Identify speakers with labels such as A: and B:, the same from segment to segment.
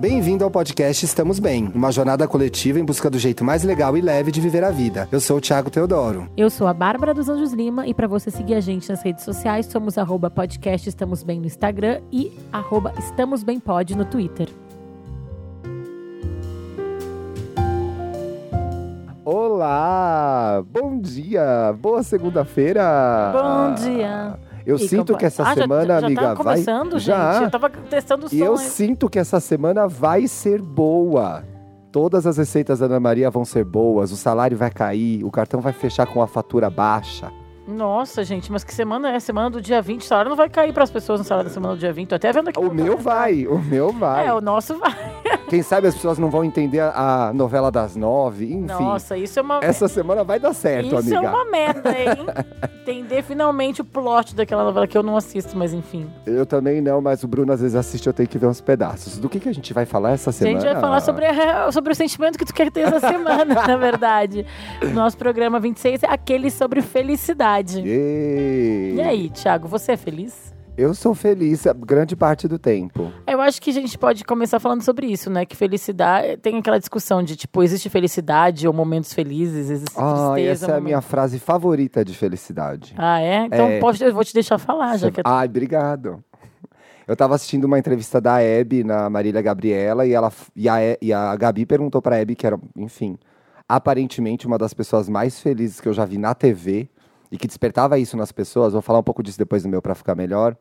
A: Bem-vindo ao podcast Estamos Bem, uma jornada coletiva em busca do jeito mais legal e leve de viver a vida. Eu sou o Thiago Teodoro.
B: Eu sou a Bárbara dos Anjos Lima e para você seguir a gente nas redes sociais, somos arroba podcast Estamos Bem no Instagram e arroba Estamos Bem Pod no Twitter.
A: Olá! Bom dia! Boa segunda-feira!
B: Bom dia!
A: Eu
B: E
A: sinto que essa
B: Ah, já-
A: semana,
B: já,
A: amiga,
B: tá
A: vai. Já.
B: gente. Eu tava testando o som.
A: E eu
B: hein?
A: sinto que essa semana vai ser boa. Todas as receitas da Ana Maria vão ser boas, o salário vai cair, o cartão vai fechar com a fatura baixa.
B: Nossa, gente, mas que semana é? Semana do dia 20. O salário não vai cair para as pessoas no salário da semana do dia 20. Tô até vendo aqui.
A: O meu vai, o meu vai.
B: É, o nosso vai.
A: Quem sabe as pessoas não vão entender a, a novela das nove, enfim.
B: Nossa, isso é uma.
A: Essa semana vai dar certo,
B: Isso
A: amiga.
B: é uma meta, hein? Entender finalmente o plot daquela novela que eu não assisto, mas enfim.
A: Eu também não, mas o Bruno às vezes assiste, eu tenho que ver uns pedaços. Do que, que a gente vai falar essa
B: A
A: semana?
B: gente vai falar sobre, a- sobre o sentimento que tu quer ter essa semana, na verdade. Nosso programa 26 é aquele sobre felicidade.
A: Yay.
B: E aí, Thiago, você é feliz?
A: Eu sou feliz a grande parte do tempo.
B: Eu acho que a gente pode começar falando sobre isso, né? Que felicidade. Tem aquela discussão de, tipo, existe felicidade ou momentos felizes, existe
A: Ah,
B: tristeza.
A: essa é a minha frase favorita de felicidade.
B: Ah, é? Então
A: É.
B: pode- eu vou te deixar falar, já que
A: Ai, obrigado. Eu tava assistindo uma entrevista da Hebe na Marília Gabriela e, ela, e, a, e a Gabi perguntou pra Hebe, que era, enfim, aparentemente uma das pessoas mais felizes que eu já vi na TV e que despertava isso nas pessoas. Vou falar um pouco disso depois no meu pra ficar melhor.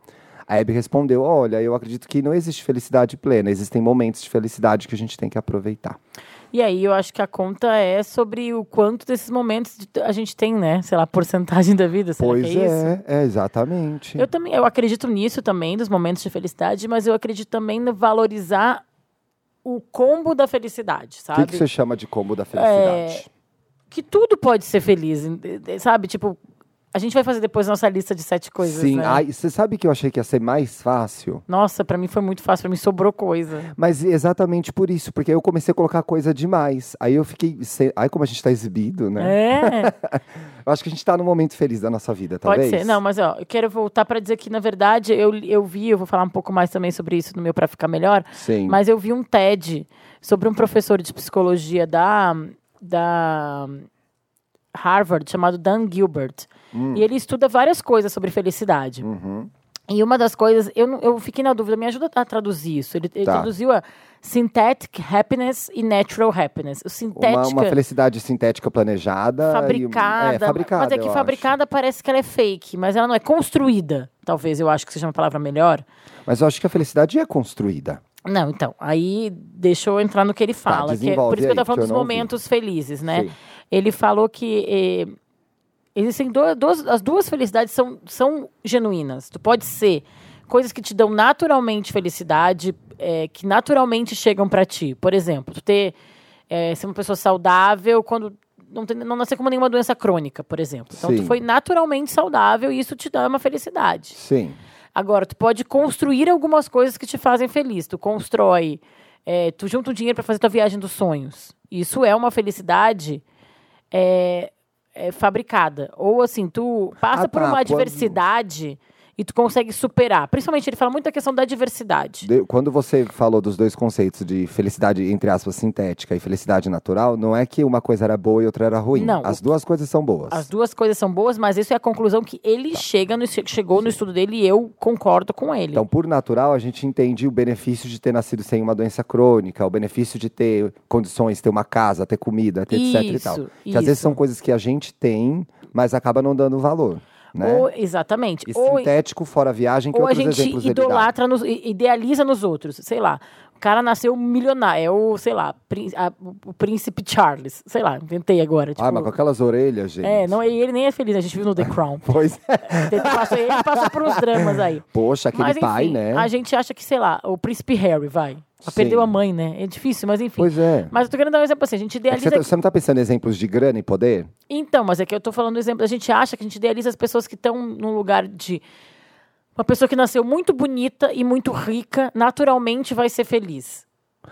A: A Hebe respondeu: Olha, eu acredito que não existe felicidade plena, existem momentos de felicidade que a gente tem que aproveitar.
B: E aí eu acho que a conta é sobre o quanto desses momentos a gente tem, né? Sei lá, porcentagem da vida. Será
A: pois
B: é,
A: é, é, exatamente.
B: Eu também, eu acredito nisso também, dos momentos de felicidade, mas eu acredito também no valorizar o combo da felicidade,
A: O
B: sabe?
A: que, que você chama de combo da felicidade?
B: Que tudo pode ser feliz, sabe? Tipo, a gente vai fazer depois nossa lista de sete coisas,
A: Sim,
B: né?
A: ai, você sabe que eu achei que ia ser mais fácil?
B: Nossa, pra mim foi muito fácil, pra mim sobrou coisa.
A: Mas exatamente por isso, porque aí eu comecei a colocar coisa demais. Aí eu fiquei. se- Ai, como a gente tá exibido, né?
B: É,
A: Eu acho que a gente tá num momento feliz da nossa vida,
B: pode
A: talvez.
B: ser. Não, mas ó, eu quero voltar pra dizer que, na verdade, eu, eu vi, eu vou falar um pouco mais também sobre isso no meu Pra Ficar Melhor,
A: Sim.
B: Mas eu vi um TED sobre um professor de psicologia da, da Harvard chamado Dan Gilbert. E ele estuda várias coisas sobre felicidade.
A: Uhum.
B: E uma das coisas, eu, eu fiquei na dúvida, me ajuda a traduzir isso. Ele, ele
A: Tá.
B: traduziu a synthetic happiness e natural happiness. O
A: Uma,
B: sintética,
A: uma felicidade sintética planejada.
B: fabricada,
A: E, é, fabricada.
B: mas é que fabricada parece que ela é fake, mas ela não é construída. Talvez eu acho que seja uma palavra melhor.
A: acho. Mas eu acho que a felicidade é construída.
B: Não, então, aí deixa eu entrar no que ele fala. que é, por isso que eu tô falando
A: eu
B: dos
A: ouvi.
B: momentos felizes, né?
A: Sim.
B: Ele falou que eh, existem do- as duas felicidades são, são genuínas. Tu pode ser coisas que te dão naturalmente felicidade, eh, que naturalmente chegam pra ti. Por exemplo, tu ter eh, ser uma pessoa saudável quando não, tem, não nascer com nenhuma doença crônica, por exemplo. Então, tu
A: Sim.
B: foi naturalmente saudável e isso te dá uma felicidade.
A: Sim.
B: Agora, tu pode construir algumas coisas que te fazem feliz. Tu constrói, é, tu junta um dinheiro para fazer tua viagem dos sonhos. Isso é uma felicidade é, é, fabricada. Ou assim, tu passa
A: Ah,
B: por
A: tá,
B: uma
A: quando-
B: adversidade e tu consegue superar. Principalmente, ele fala muito da questão da diversidade.
A: De- Quando você falou dos dois conceitos de felicidade, entre aspas, sintética e felicidade natural, não é que uma coisa era boa e outra era ruim.
B: Não,
A: As duas coisas são boas.
B: As duas coisas são boas, mas isso é a conclusão que ele chega no, chegou no estudo dele e eu concordo com ele.
A: Então, por natural, a gente entende o benefício de ter nascido sem uma doença crônica, o benefício de ter condições, ter uma casa, ter comida, ter etc e tal.
B: Isso,
A: Que às vezes
B: isso.
A: são coisas que a gente tem, mas acaba não dando valor. Né?
B: Ou, exatamente.
A: E
B: Ou,
A: sintético, fora a viagem, que
B: ou a
A: outros
B: gente
A: exemplos
B: idolatra, nos, idealiza nos outros. Sei lá, cara nasceu milionário, é o, sei lá, prín- a- o príncipe Charles. Sei lá, inventei agora. Tipo,
A: Ah, mas com aquelas orelhas, gente.
B: é, não, ele nem é feliz, a gente viu no The Crown.
A: Pois é.
B: Ele passou, ele passou por uns dramas aí.
A: Poxa, aquele
B: Mas enfim,
A: pai, né?
B: a gente acha que, sei lá, o príncipe Harry, vai. Perdeu a mãe, né? É difícil, mas enfim.
A: Pois é.
B: Mas eu tô querendo dar um exemplo assim, a gente
A: É
B: idealiza...
A: você, tá- você não tá pensando em exemplos de grana e poder?
B: Então, mas é que eu tô falando do exemplo. A gente acha que a gente idealiza as pessoas que estão num lugar de. Uma pessoa que nasceu muito bonita e muito rica, naturalmente vai ser feliz.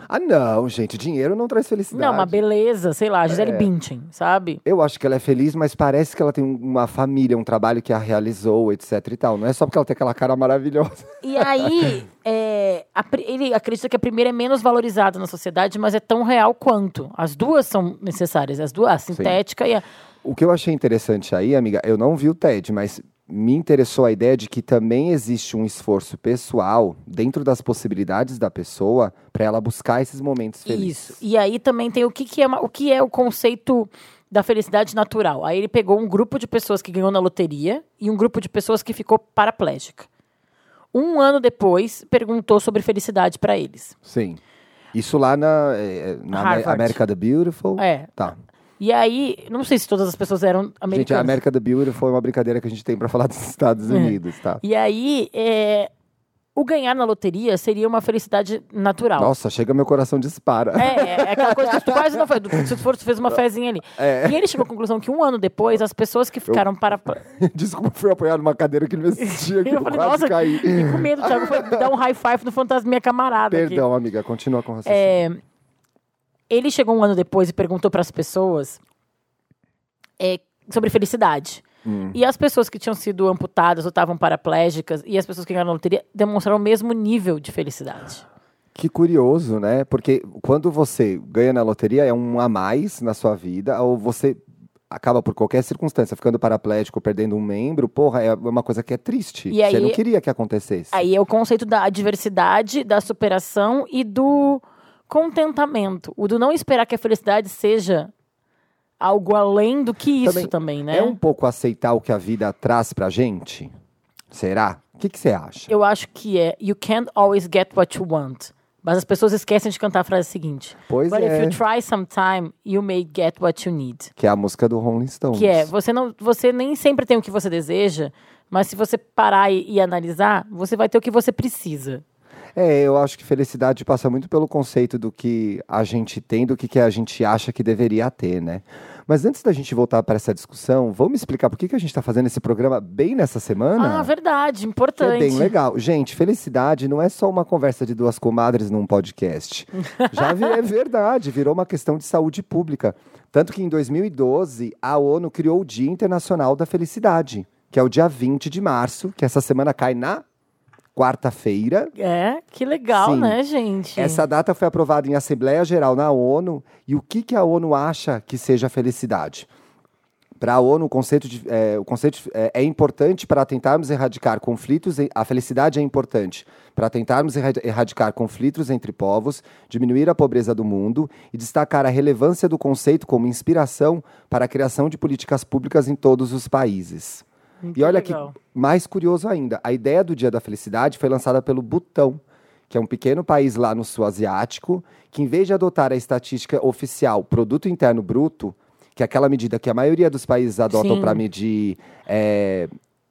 A: Ah, não, gente, dinheiro não traz felicidade.
B: Não, uma beleza, sei lá, Gisele
A: É.
B: Bündchen, sabe?
A: Eu acho que ela é feliz, mas parece que ela tem uma família, um trabalho que a realizou, etc e tal. Não é só porque ela tem aquela cara maravilhosa.
B: E aí, é, a ele acredita que a primeira é menos valorizada na sociedade, mas é tão real quanto. As duas são necessárias, as duas, a sintética e a.
A: O que eu achei interessante aí, amiga, eu não vi o TED, mas me interessou a ideia de que também existe um esforço pessoal dentro das possibilidades da pessoa para ela buscar esses momentos felizes.
B: Isso. E aí também tem o que, que é, o que é o conceito da felicidade natural. Aí ele pegou um grupo de pessoas que ganhou na loteria e um grupo de pessoas que ficou paraplégica. Um ano depois, perguntou sobre felicidade para eles.
A: Sim. Isso lá na, eh, na Amé-
B: Harvard.
A: América the Beautiful.
B: É.
A: Tá.
B: E aí, não sei se todas as pessoas eram
A: Gente, a
B: americanas.
A: América the Beautiful é uma brincadeira que a gente tem para falar dos Estados Unidos, tá?
B: E aí, é, o ganhar na loteria seria uma felicidade natural.
A: Nossa, chega meu coração dispara.
B: É, é aquela coisa que tu quase não faz. Se tu for, tu fez uma fezinha ali.
A: É.
B: E ele chegou à conclusão que um ano depois, as pessoas que ficaram para.
A: Desculpa, fui apoiado numa cadeira que não existia, que eu,
B: Eu falei, nossa,
A: caí.
B: fiquei com medo, Thiago. Foi dar um high five no fantasminha camarada. aqui.
A: Perdão, amiga, continua com o raciocínio.
B: É, ele chegou um ano depois e perguntou para as pessoas é, sobre felicidade.
A: Hum.
B: E as pessoas que tinham sido amputadas ou estavam paraplégicas e as pessoas que ganharam na loteria demonstraram o mesmo nível de felicidade.
A: Que curioso, né? Porque quando você ganha na loteria é um a mais na sua vida, ou você acaba por qualquer circunstância ficando paraplégico, perdendo um membro, porra, é uma coisa que é triste.
B: E
A: você
B: aí-
A: não queria que acontecesse.
B: Aí é o conceito da adversidade, da superação e do contentamento. O do não esperar que a felicidade seja algo além do que isso também, né?
A: É um pouco aceitar o que a vida traz pra gente? Será? O que que você acha?
B: Eu acho que é You can't always get what you want. Mas as pessoas esquecem de cantar a frase seguinte.
A: Pois
B: But
A: é.
B: if you try sometime, you may get what you need.
A: Que é a música do Rolling Stones.
B: Que é, você, não, você nem sempre tem o que você deseja, mas se você parar e, e analisar, você vai ter o que você precisa.
A: É, eu acho que felicidade passa muito pelo conceito do que a gente tem, do que, que a gente acha que deveria ter, né? Mas antes da gente voltar para essa discussão, vamos me explicar por que, que a gente está fazendo esse programa bem nessa semana?
B: Ah, verdade, importante.
A: é bem legal. Gente, felicidade não é só uma conversa de duas comadres num podcast. Já vi- é verdade, virou uma questão de saúde pública. Tanto que em 2012, a ONU criou o Dia Internacional da Felicidade, que é o dia 20 de março, que essa semana cai na quarta-feira.
B: É, que legal,
A: Sim.
B: né, gente?
A: Essa data foi aprovada em Assembleia Geral na ONU. E o que, que a ONU acha que seja felicidade? Para a ONU, o conceito, de, é, o conceito é, é importante para tentarmos erradicar conflitos. A felicidade é importante para tentarmos erra- erradicar conflitos entre povos, diminuir a pobreza do mundo e destacar a relevância do conceito como inspiração para a criação de políticas públicas em todos os países.
B: Muito
A: E olha
B: legal.
A: que mais curioso ainda, a ideia do Dia da Felicidade foi lançada pelo Butão, que é um pequeno país lá no sul asiático, que em vez de adotar a estatística oficial Produto Interno Bruto, que é aquela medida que a maioria dos países adotam para medir é,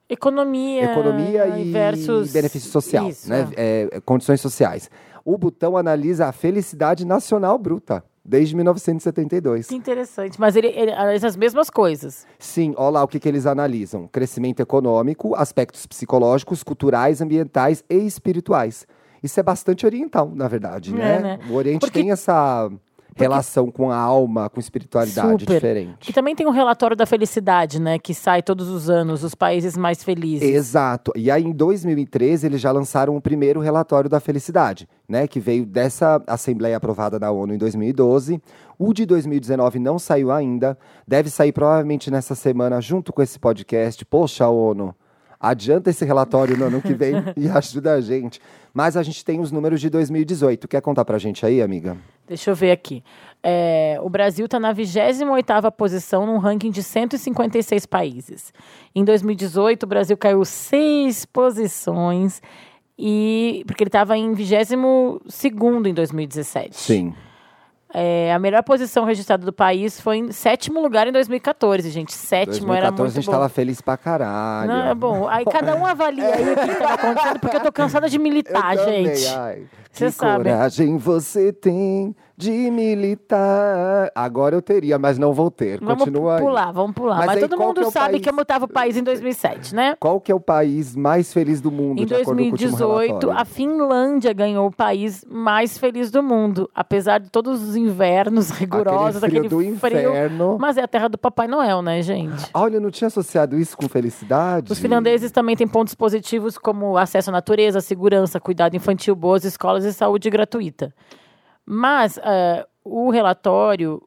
B: Economia,
A: economia e
B: versus
A: benefício social,
B: Isso,
A: né?
B: é.
A: É, condições sociais. O Butão analisa a felicidade nacional bruta, desde 1972.
B: Que interessante. Mas ele, ele analisa as mesmas coisas.
A: Sim, olha lá o que, que eles analisam: crescimento econômico, aspectos psicológicos, culturais, ambientais e espirituais. Isso é bastante oriental, na verdade,
B: É,
A: né?
B: né?
A: O Oriente
B: Porque-
A: tem essa relação com a alma, com espiritualidade
B: Super.
A: diferente.
B: Que também tem um relatório da felicidade, né? Que sai todos os anos, os países mais felizes.
A: Exato. E aí, em 2013, eles já lançaram o primeiro relatório da felicidade, né? Que veio dessa Assembleia aprovada na ONU em 2012. O de 2019 não saiu ainda. Deve sair provavelmente nessa semana, junto com esse podcast. Poxa, ONU, adianta esse relatório no ano que vem e ajuda a gente. Mas a gente tem os números de 2018. Quer contar pra gente aí, amiga?
B: Deixa eu ver aqui. É, o Brasil está na 28ª posição num ranking de 156 países. Em 2018, o Brasil caiu seis posições, e porque ele estava em 22º em 2017.
A: Sim.
B: É, a melhor posição registrada do país foi em sétimo lugar em 2014, gente. Sétimo era
A: 2014
B: muito
A: a gente
B: bom.
A: tava feliz pra caralho.
B: Não, é bom. Aí cada um avalia aí o que estava acontecendo, porque eu tô cansada de militar,
A: Eu também,
B: gente.
A: ai.
B: Cê
A: que
B: sabe.
A: coragem você tem de militar. Agora eu teria, mas não vou ter.
B: Vamos
A: Continua aí.
B: pular, vamos pular.
A: Mas
B: Mas,
A: aí,
B: todo mundo
A: que é
B: sabe
A: país-
B: que estava o país em 2007, né?
A: Qual que é o país mais feliz do mundo,
B: Em
A: de acordo com o último
B: 2018,
A: relatório?
B: a Finlândia ganhou o país mais feliz do mundo. Apesar de todos os invernos rigorosos,
A: Aquele
B: aquele,
A: frio do inferno.
B: Mas é a terra do Papai Noel, né, gente?
A: Olha, eu não tinha associado isso com felicidade.
B: Os finlandeses também têm pontos positivos como acesso à natureza, segurança, cuidado infantil, boas escolas e saúde gratuita. Mas eh, o relatório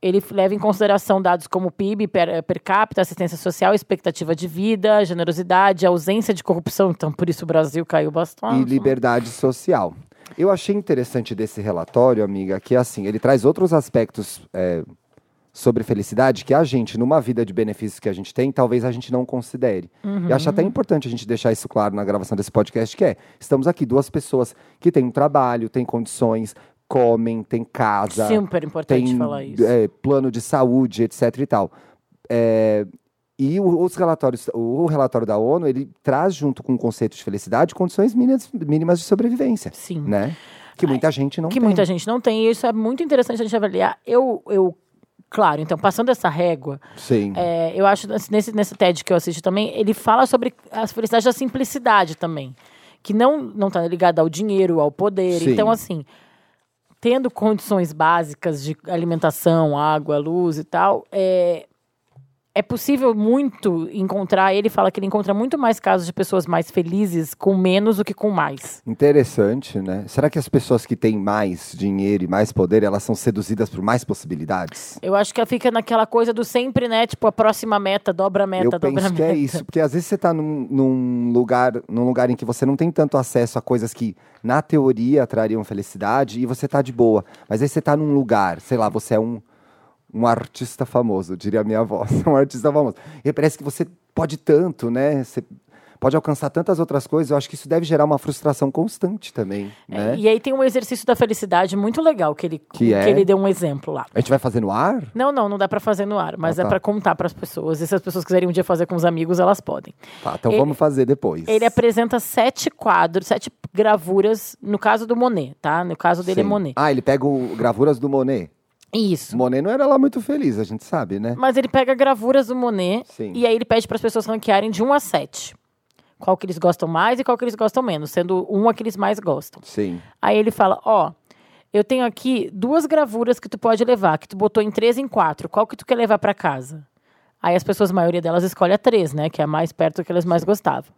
B: ele leva em consideração dados como PIB per, per capita, assistência social, expectativa de vida, generosidade, ausência de corrupção. Então, por isso o Brasil caiu bastante.
A: e liberdade social. Eu achei interessante desse relatório, amiga, que assim, ele traz outros aspectos é, sobre felicidade que a gente, numa vida de benefícios que a gente tem, talvez a gente não considere. E acho até importante a gente deixar isso claro na gravação desse podcast, que é, estamos aqui duas pessoas que têm um trabalho, têm condições, comem, têm casa,
B: Super importante
A: tem
B: falar isso.
A: é, plano de saúde, etc e tal. É, e os relatórios, o relatório da ONU, ele traz junto com o conceito de felicidade condições mínimas, mínimas de sobrevivência,
B: Sim.
A: né? Que muita gente não
B: que
A: tem.
B: muita gente não tem, e isso é muito interessante a gente avaliar. Eu, eu claro, então, passando essa régua,
A: Sim.
B: É, eu acho nesse, nesse TED que eu assisti também, ele fala sobre a felicidade da simplicidade também. Que não, não tá ligada ao dinheiro, ao poder.
A: Sim.
B: Então, assim, tendo condições básicas de alimentação, água, luz e tal, é, é possível muito encontrar. Ele fala que ele encontra muito mais casos de pessoas mais felizes com menos do que com mais.
A: Interessante, né? Será que as pessoas que têm mais dinheiro e mais poder, elas são seduzidas por mais possibilidades?
B: Eu acho que fica naquela coisa do sempre, né? Tipo, a próxima meta, dobra a meta,
A: Eu
B: dobra a
A: penso que
B: meta.
A: é isso, porque às vezes você está num, num lugar, num lugar em que você não tem tanto acesso a coisas que, na teoria, trariam felicidade e você tá de boa. Mas aí você tá num lugar, sei lá, você é um, um artista famoso, diria a minha avó, um artista famoso. E parece que você pode tanto, né? Você pode alcançar tantas outras coisas. Eu acho que isso deve gerar uma frustração constante também, né?
B: É, E aí tem um exercício da felicidade muito legal que ele,
A: Que é?
B: ele deu um exemplo lá.
A: A gente vai fazer no ar?
B: Não, não, não dá pra fazer no ar, mas
A: Ah,
B: é
A: tá.
B: pra contar pras pessoas. E se as pessoas quiserem um dia fazer com os amigos, elas podem.
A: Tá, então
B: Ele-
A: vamos fazer depois.
B: Ele apresenta sete quadros, sete gravuras, no caso do Monet, tá? No caso dele é
A: Sim.
B: Monet.
A: Ah, ele pega o, gravuras do Monet.
B: Isso.
A: Monet não era lá muito feliz, a gente sabe, né?
B: Mas ele pega gravuras do Monet
A: Sim.
B: e aí ele pede para as pessoas ranquearem de 1 a 7. Qual que eles gostam mais e qual que eles gostam menos, sendo um a que eles mais gostam.
A: Sim.
B: Aí ele fala, ó, eu tenho aqui duas gravuras que tu pode levar, que tu botou em três e em quatro. Qual que tu quer levar para casa? Aí as pessoas, a maioria delas, escolhe a três, né? Que é a mais perto do que elas mais gostavam.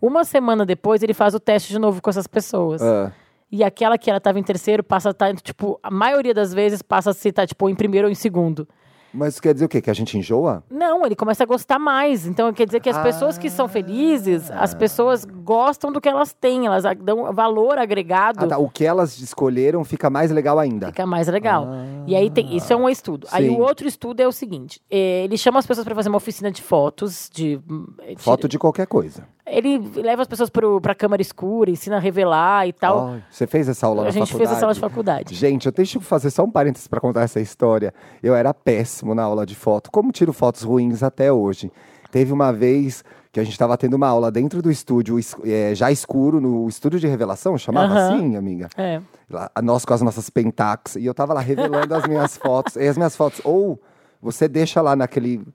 B: Uma semana depois, ele faz o teste de novo com essas pessoas.
A: Ah,
B: E aquela que ela estava em terceiro passa a estar, tipo, a maioria das vezes passa a se estar, tipo, em primeiro ou em segundo.
A: mas isso quer dizer o quê? Que a gente enjoa?
B: Não, ele começa a gostar mais. Então, quer dizer que as pessoas que são felizes, as pessoas gostam do que elas têm, elas dão valor agregado.
A: Ah, tá. O que elas escolheram fica mais legal ainda.
B: Fica mais legal. E aí tem. Isso é um estudo. Aí
A: Sim.
B: o outro estudo é o seguinte: eh, ele chama as pessoas para fazer uma oficina de fotos, de. de-
A: Foto de qualquer coisa.
B: Ele leva as pessoas para a câmara escura, ensina a revelar e tal.
A: Ai, você fez essa aula
B: a
A: na
B: gente
A: faculdade?
B: fez essa aula de faculdade.
A: Gente, eu deixo fazer só um parênteses para contar essa história. Eu era péssimo na aula de foto. Como tiro fotos ruins até hoje? Teve uma vez que a gente estava tendo uma aula dentro do estúdio, es- eh, já escuro, no estúdio de revelação, chamava
B: Aham.
A: assim, amiga?
B: É.
A: Lá, nós com as nossas pentax. E eu tava lá revelando as minhas fotos. E as minhas fotos, ou você deixa lá naquele,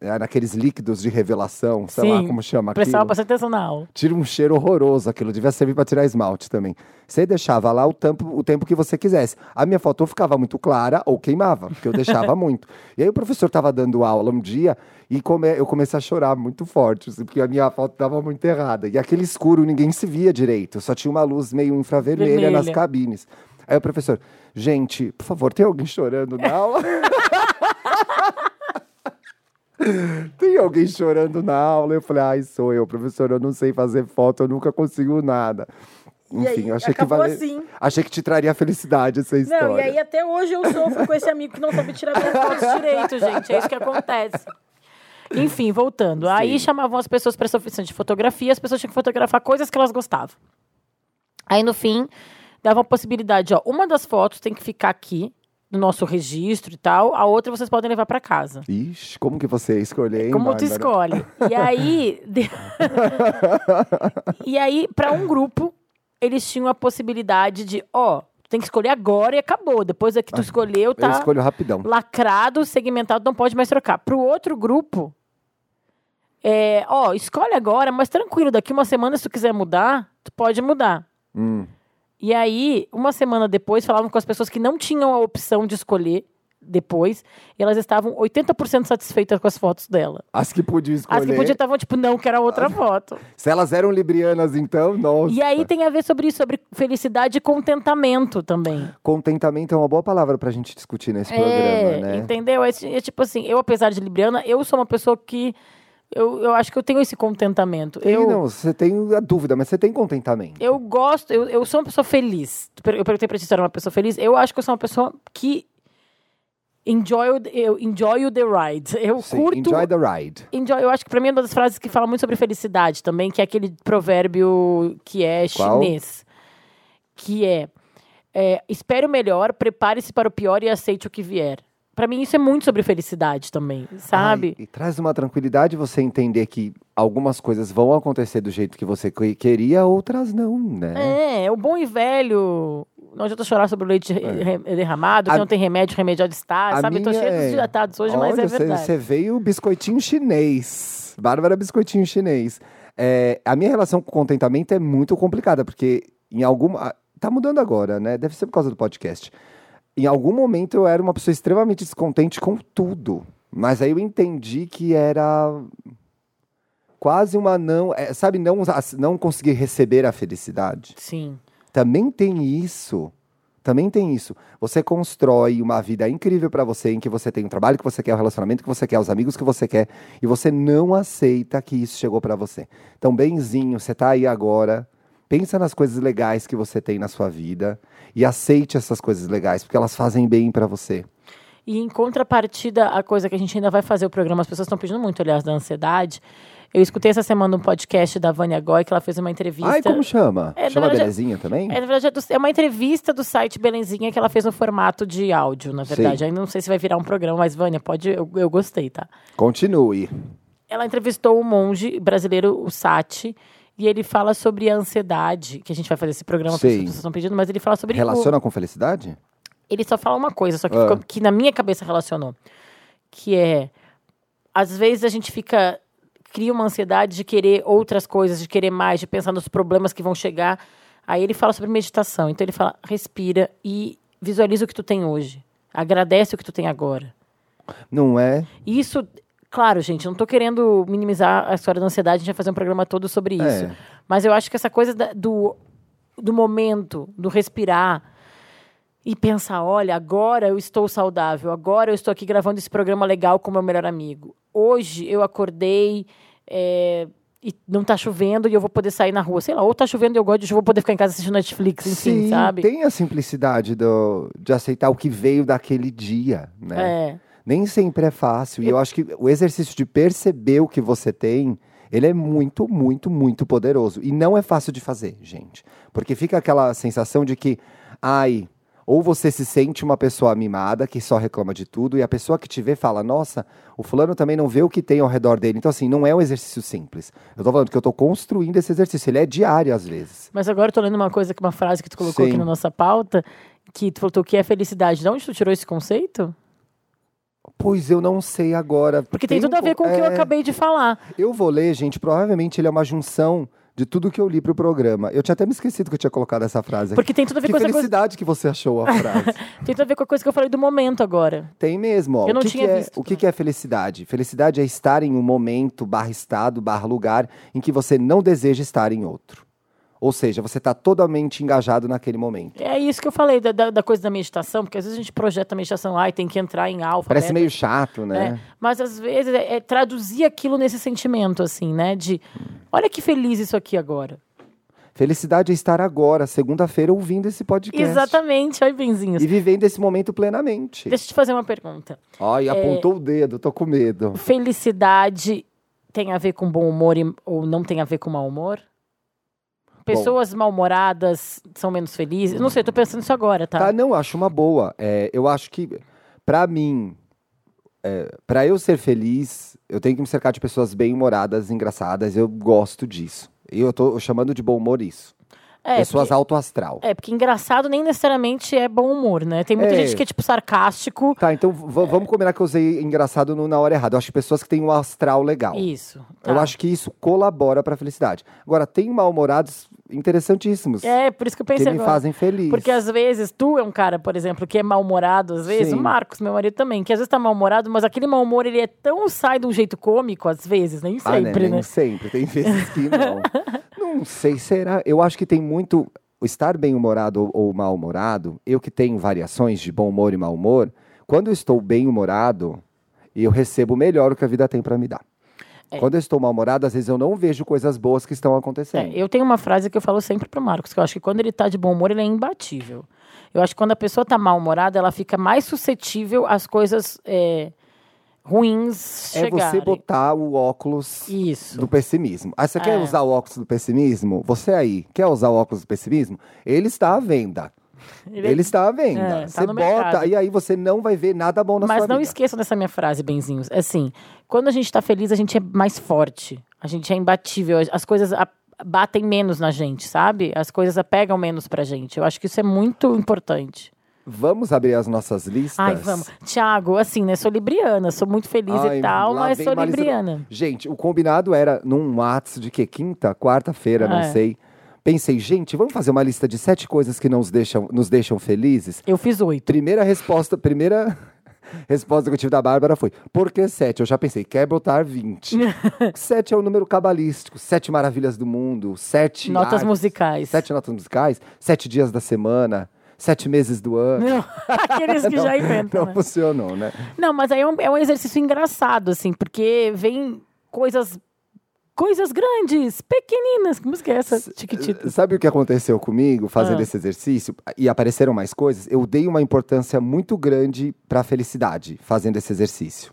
A: eh, naqueles líquidos de revelação, sei lá
B: Sim.
A: como chama aquilo.
B: presta atenção na aula.
A: Tira um cheiro horroroso aquilo, devia servir para tirar esmalte também. Você deixava lá o tempo, o tempo que você quisesse. A minha foto ficava muito clara ou queimava, porque eu deixava muito. E aí o professor estava dando aula um dia e come- eu comecei a chorar muito forte, assim, porque a minha foto estava muito errada. E aquele escuro ninguém se via direito, só tinha uma luz meio infravermelha nas
B: Vermelha.
A: cabines. Aí o professor, gente, por favor, tem alguém chorando na aula? Tem alguém chorando na aula? Eu falei, ai, sou eu, professor, eu não sei fazer foto, eu nunca consigo nada.
B: Aí,
A: Enfim, eu achei que vale...
B: assim.
A: Achei que te traria felicidade essa história.
B: Não, e aí até hoje eu sofro com esse amigo que não sabe tirar minhas fotos direito, gente. É isso que acontece. Enfim, voltando. Aí chamavam as pessoas para essa oficina de fotografia, as pessoas tinham que fotografar coisas que elas gostavam. Aí no fim, dava a possibilidade, ó, uma das fotos tem que ficar aqui no nosso registro e tal, a outra vocês podem levar para casa.
A: Ixi, como que você ia escolher, hein,
B: Como tu
A: Bárbara?
B: escolhe. E aí. de- e aí, para um grupo, eles tinham a possibilidade de, ó, tem que escolher agora e acabou. Depois é que tu escolheu,
A: Eu
B: tá
A: escolho rapidão.
B: lacrado, segmentado, não pode mais trocar. Pro outro grupo, é, ó, escolhe agora, mas tranquilo, daqui uma semana, se tu quiser mudar, tu pode mudar.
A: Hum.
B: E aí, uma semana depois, falavam com as pessoas que não tinham a opção de escolher depois, e elas estavam 80% satisfeitas com as fotos dela.
A: As que podiam escolher.
B: As que podiam estavam tipo, não, que era outra foto.
A: Se elas eram librianas, então, nossa.
B: E aí tem a ver sobre isso, sobre felicidade e contentamento também.
A: Contentamento é uma boa palavra pra gente discutir nesse
B: É,
A: programa, né?
B: entendeu? É, é tipo assim, eu, apesar de libriana, eu sou uma pessoa que. Eu, eu acho que eu tenho esse contentamento.
A: Tem,
B: eu,
A: não, você tem a dúvida, mas você tem contentamento.
B: eu gosto, eu, eu sou uma pessoa feliz. Eu perguntei pra ti se era uma pessoa feliz. Eu acho que eu sou uma pessoa que enjoy, eu enjoy the ride. Eu
A: Sim,
B: curto.
A: enjoy the ride.
B: enjoy- eu acho que pra mim é uma das frases que fala muito sobre felicidade também, que é aquele provérbio que é
A: Qual?
B: chinês. Que é, é espere o melhor, prepare-se para o pior e aceite o que vier. Pra mim isso é muito sobre felicidade também, sabe?
A: Ai, e traz uma tranquilidade você entender que algumas coisas vão acontecer do jeito que você que- queria, outras não, né?
B: É, o bom e velho. Não adianta chorar sobre o leite re- derramado, que
A: A-
B: não tem remédio, remediado está,
A: A
B: sabe? Eu tô
A: minha
B: cheio
A: é-
B: dos dilatados hoje, mas é
A: Olha,
B: verdade.
A: Você veio biscoitinho chinês. Bárbara biscoitinho chinês. É, a minha relação com contentamento é muito complicada, porque em alguma. Tá mudando agora, né? Deve ser por causa do podcast. Em algum momento eu era uma pessoa extremamente descontente com tudo. Mas aí eu entendi que era quase uma não. é, sabe, não, não conseguir receber a felicidade.
B: Sim.
A: Também tem isso. Também tem isso. Você constrói uma vida incrível pra você, em que você tem o trabalho que você quer, o relacionamento que você quer, os amigos que você quer, e você não aceita que isso chegou pra você. Então, benzinho, você tá aí agora. Pensa nas coisas legais que você tem na sua vida e aceite essas coisas legais, porque elas fazem bem pra você.
B: E em contrapartida, a coisa que a gente ainda vai fazer o programa, as pessoas estão pedindo muito, aliás, da ansiedade. Eu escutei essa semana um podcast da Vânia Goy, que ela fez uma entrevista.
A: Ai, como chama?
B: É,
A: chama
B: verdade,
A: Belezinha também?
B: É, na verdade, é, do- é uma entrevista do site Belenzinha que ela fez no formato de áudio, na verdade.
A: Sim.
B: Ainda não sei se vai virar um programa, mas, Vânia, pode. Eu, eu gostei, tá?
A: Continue.
B: Ela entrevistou um monge brasileiro, o Sati, e ele fala sobre a ansiedade, que a gente vai fazer esse programa, porque as pessoas estão pedindo, mas ele fala sobre. o-
A: Relaciona com felicidade?
B: ele só fala uma coisa, só que,
A: Ah.
B: ficou- que na minha cabeça relacionou. Que é. Às vezes a gente fica. Cria uma ansiedade de querer outras coisas, de querer mais, de pensar nos problemas que vão chegar. Aí ele fala sobre meditação. Então ele fala: respira e visualiza o que tu tem hoje. Agradece o que tu tem agora.
A: Não é?
B: Isso, claro, gente, não tô querendo minimizar a história da ansiedade, a gente vai fazer um programa todo sobre
A: É.
B: isso. Mas eu acho que essa coisa da- do, do momento, do respirar e pensar, olha, agora eu estou saudável, agora eu estou aqui gravando esse programa legal com meu melhor amigo. Hoje eu acordei é, e não tá chovendo e eu vou poder sair na rua. Sei lá, ou tá chovendo e eu gosto de chuva, vou poder ficar em casa assistindo Netflix, enfim,
A: Sim,
B: sabe?
A: tem a simplicidade do, de aceitar o que veio daquele dia, né?
B: É.
A: Nem sempre é fácil. E eu acho que o exercício de perceber o que você tem, ele é muito, muito, muito poderoso. E não é fácil de fazer, gente. Porque fica aquela sensação de que, ai, ou você se sente uma pessoa mimada que só reclama de tudo, e a pessoa que te vê fala, nossa, o fulano também não vê o que tem ao redor dele. Então, assim, não é um exercício simples. Eu tô falando que eu tô construindo esse exercício. Ele é diário, às vezes.
B: Mas agora eu tô lendo uma coisa, uma frase que tu colocou
A: Sim.
B: aqui na nossa pauta, que tu falou que o que é felicidade. De onde tu tirou esse conceito?
A: Pois eu não sei agora.
B: Porque tem, tudo a
A: um
B: ver
A: po-
B: com o que eu
A: é,
B: acabei de falar.
A: Eu vou ler, gente. Provavelmente ele é uma junção de tudo que eu li pro programa. Eu tinha até me esquecido que eu tinha colocado essa frase. aqui.
B: Porque tem tudo a ver
A: que
B: com essa coisa.
A: felicidade que você achou a frase.
B: Tem tudo a ver com a coisa que eu falei do momento agora.
A: Tem mesmo, ó.
B: Eu não
A: o que
B: tinha
A: que é,
B: visto
A: O que, que é felicidade? Felicidade é estar em um momento, barra estado, barra lugar, em que você não deseja estar em outro. Ou seja, você está totalmente engajado naquele momento.
B: É isso que eu falei da, da, da coisa da meditação, porque às vezes a gente projeta a meditação, ai, tem que entrar em alfa.
A: Parece
B: beta,
A: meio chato, né?
B: né? Mas às vezes é, é traduzir aquilo nesse sentimento, assim, né? De olha que feliz isso aqui agora.
A: Felicidade é estar agora, segunda-feira, ouvindo esse podcast.
B: Exatamente, olha benzinhos.
A: E vivendo esse momento plenamente.
B: Deixa eu te fazer uma pergunta.
A: Ai, apontou o dedo, tô com medo.
B: Felicidade tem a ver com bom humor e- ou não tem a ver com mau humor? Pessoas mal-humoradas são menos felizes? Não sei, eu tô pensando isso agora, tá?
A: Tá, não, acho uma boa. É, eu acho que, pra mim, é, para eu ser feliz, eu tenho que me cercar de pessoas bem-humoradas, engraçadas. Eu gosto disso. E eu tô chamando de bom humor isso.
B: É,
A: Pessoas
B: porque-
A: alto astral.
B: É, porque engraçado nem necessariamente é bom humor, né? Tem muita
A: É.
B: gente que é, tipo, sarcástico.
A: Tá, então v- vamos combinar que eu usei engraçado no- na hora errada. Eu acho que pessoas que têm um astral legal.
B: Isso.
A: Eu
B: tá.
A: acho que isso colabora pra felicidade. Agora, tem mal-humorados interessantíssimos
B: É, por isso que eu
A: que
B: pensei
A: me
B: agora.
A: fazem feliz.
B: Porque às vezes tu é um cara, por exemplo, que é mal-humorado, às vezes,
A: Sim.
B: o Marcos, meu marido também, que às vezes tá mal-humorado, mas aquele mau humor ele é tão sai de um jeito cômico, às vezes, nem
A: Ah, né?
B: sempre,
A: Nem
B: né?
A: sempre. Tem vezes que não. não sei, será? Eu acho que tem muito. Estar bem-humorado ou, mal-humorado, eu que tenho variações de bom humor e mau humor, quando eu estou bem-humorado, eu recebo melhor o que a vida tem pra me dar. Quando eu estou mal-humorado, às vezes eu não vejo coisas boas que estão
B: É,
A: acontecendo.
B: eu tenho uma frase que eu falo sempre pro Marcos, que eu acho que quando ele tá de bom humor, ele é imbatível. Eu acho que quando a pessoa tá mal-humorada, ela fica mais suscetível às coisas é, ruins
A: É
B: chegarem.
A: você botar o óculos
B: Isso.
A: do pessimismo. Ah, você quer
B: É.
A: usar o óculos do pessimismo? Você aí, quer usar o óculos do pessimismo? Ele está à venda.
B: Ele-
A: Ele, está à venda.
B: É, tá
A: você bota
B: mercado.
A: e aí você não vai ver nada bom na
B: Mas
A: sua
B: não
A: vida.
B: esqueçam dessa minha frase, benzinhos. É Assim, quando a gente tá feliz, a gente é mais forte. A gente é imbatível. As coisas batem menos na gente, sabe? As coisas apegam menos pra gente. Eu acho que isso é muito importante.
A: Vamos abrir as nossas listas?
B: Ai, vamos. Tiago, assim, né? Sou libriana, sou muito feliz
A: Ai,
B: e tal, mas sou
A: uma lista-
B: libriana.
A: Gente, o combinado era num Whats de que? Quinta, quarta-feira, não
B: É.
A: sei. Pensei, gente, vamos fazer uma lista de sete coisas que nos deixam, nos deixam felizes?
B: Eu fiz oito.
A: Primeira resposta, primeira resposta que eu tive da Bárbara foi: por que sete? Eu já pensei, quer botar 20. sete é o número cabalístico, sete maravilhas do mundo, sete.
B: Notas
A: artes,
B: musicais.
A: Sete notas musicais, sete dias da semana, sete meses do ano.
B: Não, aqueles que já inventam,
A: Não
B: né?
A: funcionou, né?
B: Não, mas aí é um, é um exercício engraçado, assim, porque vem coisas. Coisas grandes, pequeninas. Que música é essa? Chiquitita.
A: Sabe o que aconteceu comigo fazendo
B: Ah.
A: esse exercício? E apareceram mais coisas. Eu dei uma importância muito grande para a felicidade fazendo esse exercício.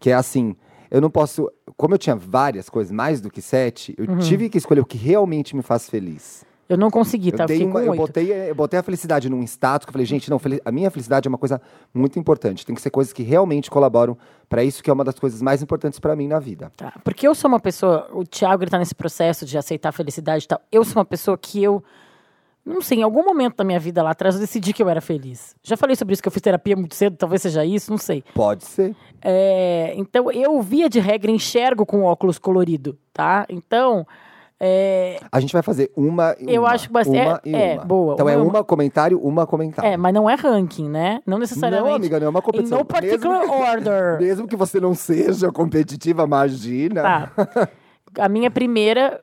A: Que é assim, eu não posso. Como eu tinha várias coisas, mais do que sete,
B: Uhum.
A: eu tive que escolher o que realmente me faz feliz.
B: Eu não consegui, tá?
A: Eu,
B: Eu
A: dei uma- eu, botei, eu botei a felicidade num status que eu falei, gente, não, a minha felicidade é uma coisa muito importante. Tem que ser coisas que realmente colaboram para isso, que é uma das coisas mais importantes para mim na vida.
B: Tá, Porque eu sou uma pessoa, o Thiago ele tá nesse processo de aceitar a felicidade e tal. Eu sou uma pessoa que eu, não sei, em algum momento da minha vida lá atrás eu decidi que eu era feliz. Já falei sobre isso, que eu fiz terapia muito cedo, talvez seja isso, não sei.
A: Pode ser.
B: É, então eu, via de regra, enxergo com óculos colorido, tá? Então, é,
A: A gente vai fazer uma e
B: Eu
A: uma,
B: acho que ser-
A: uma
B: é-
A: e
B: é,
A: uma.
B: boa,
A: Então é
B: uma-
A: uma comentário, uma comentário.
B: é, mas não é ranking, né? Não necessariamente.
A: Não, amiga, não é uma competição.
B: No particular
A: Mesmo-
B: order.
A: Mesmo que você não seja competitiva, imagina.
B: Tá. A minha primeira.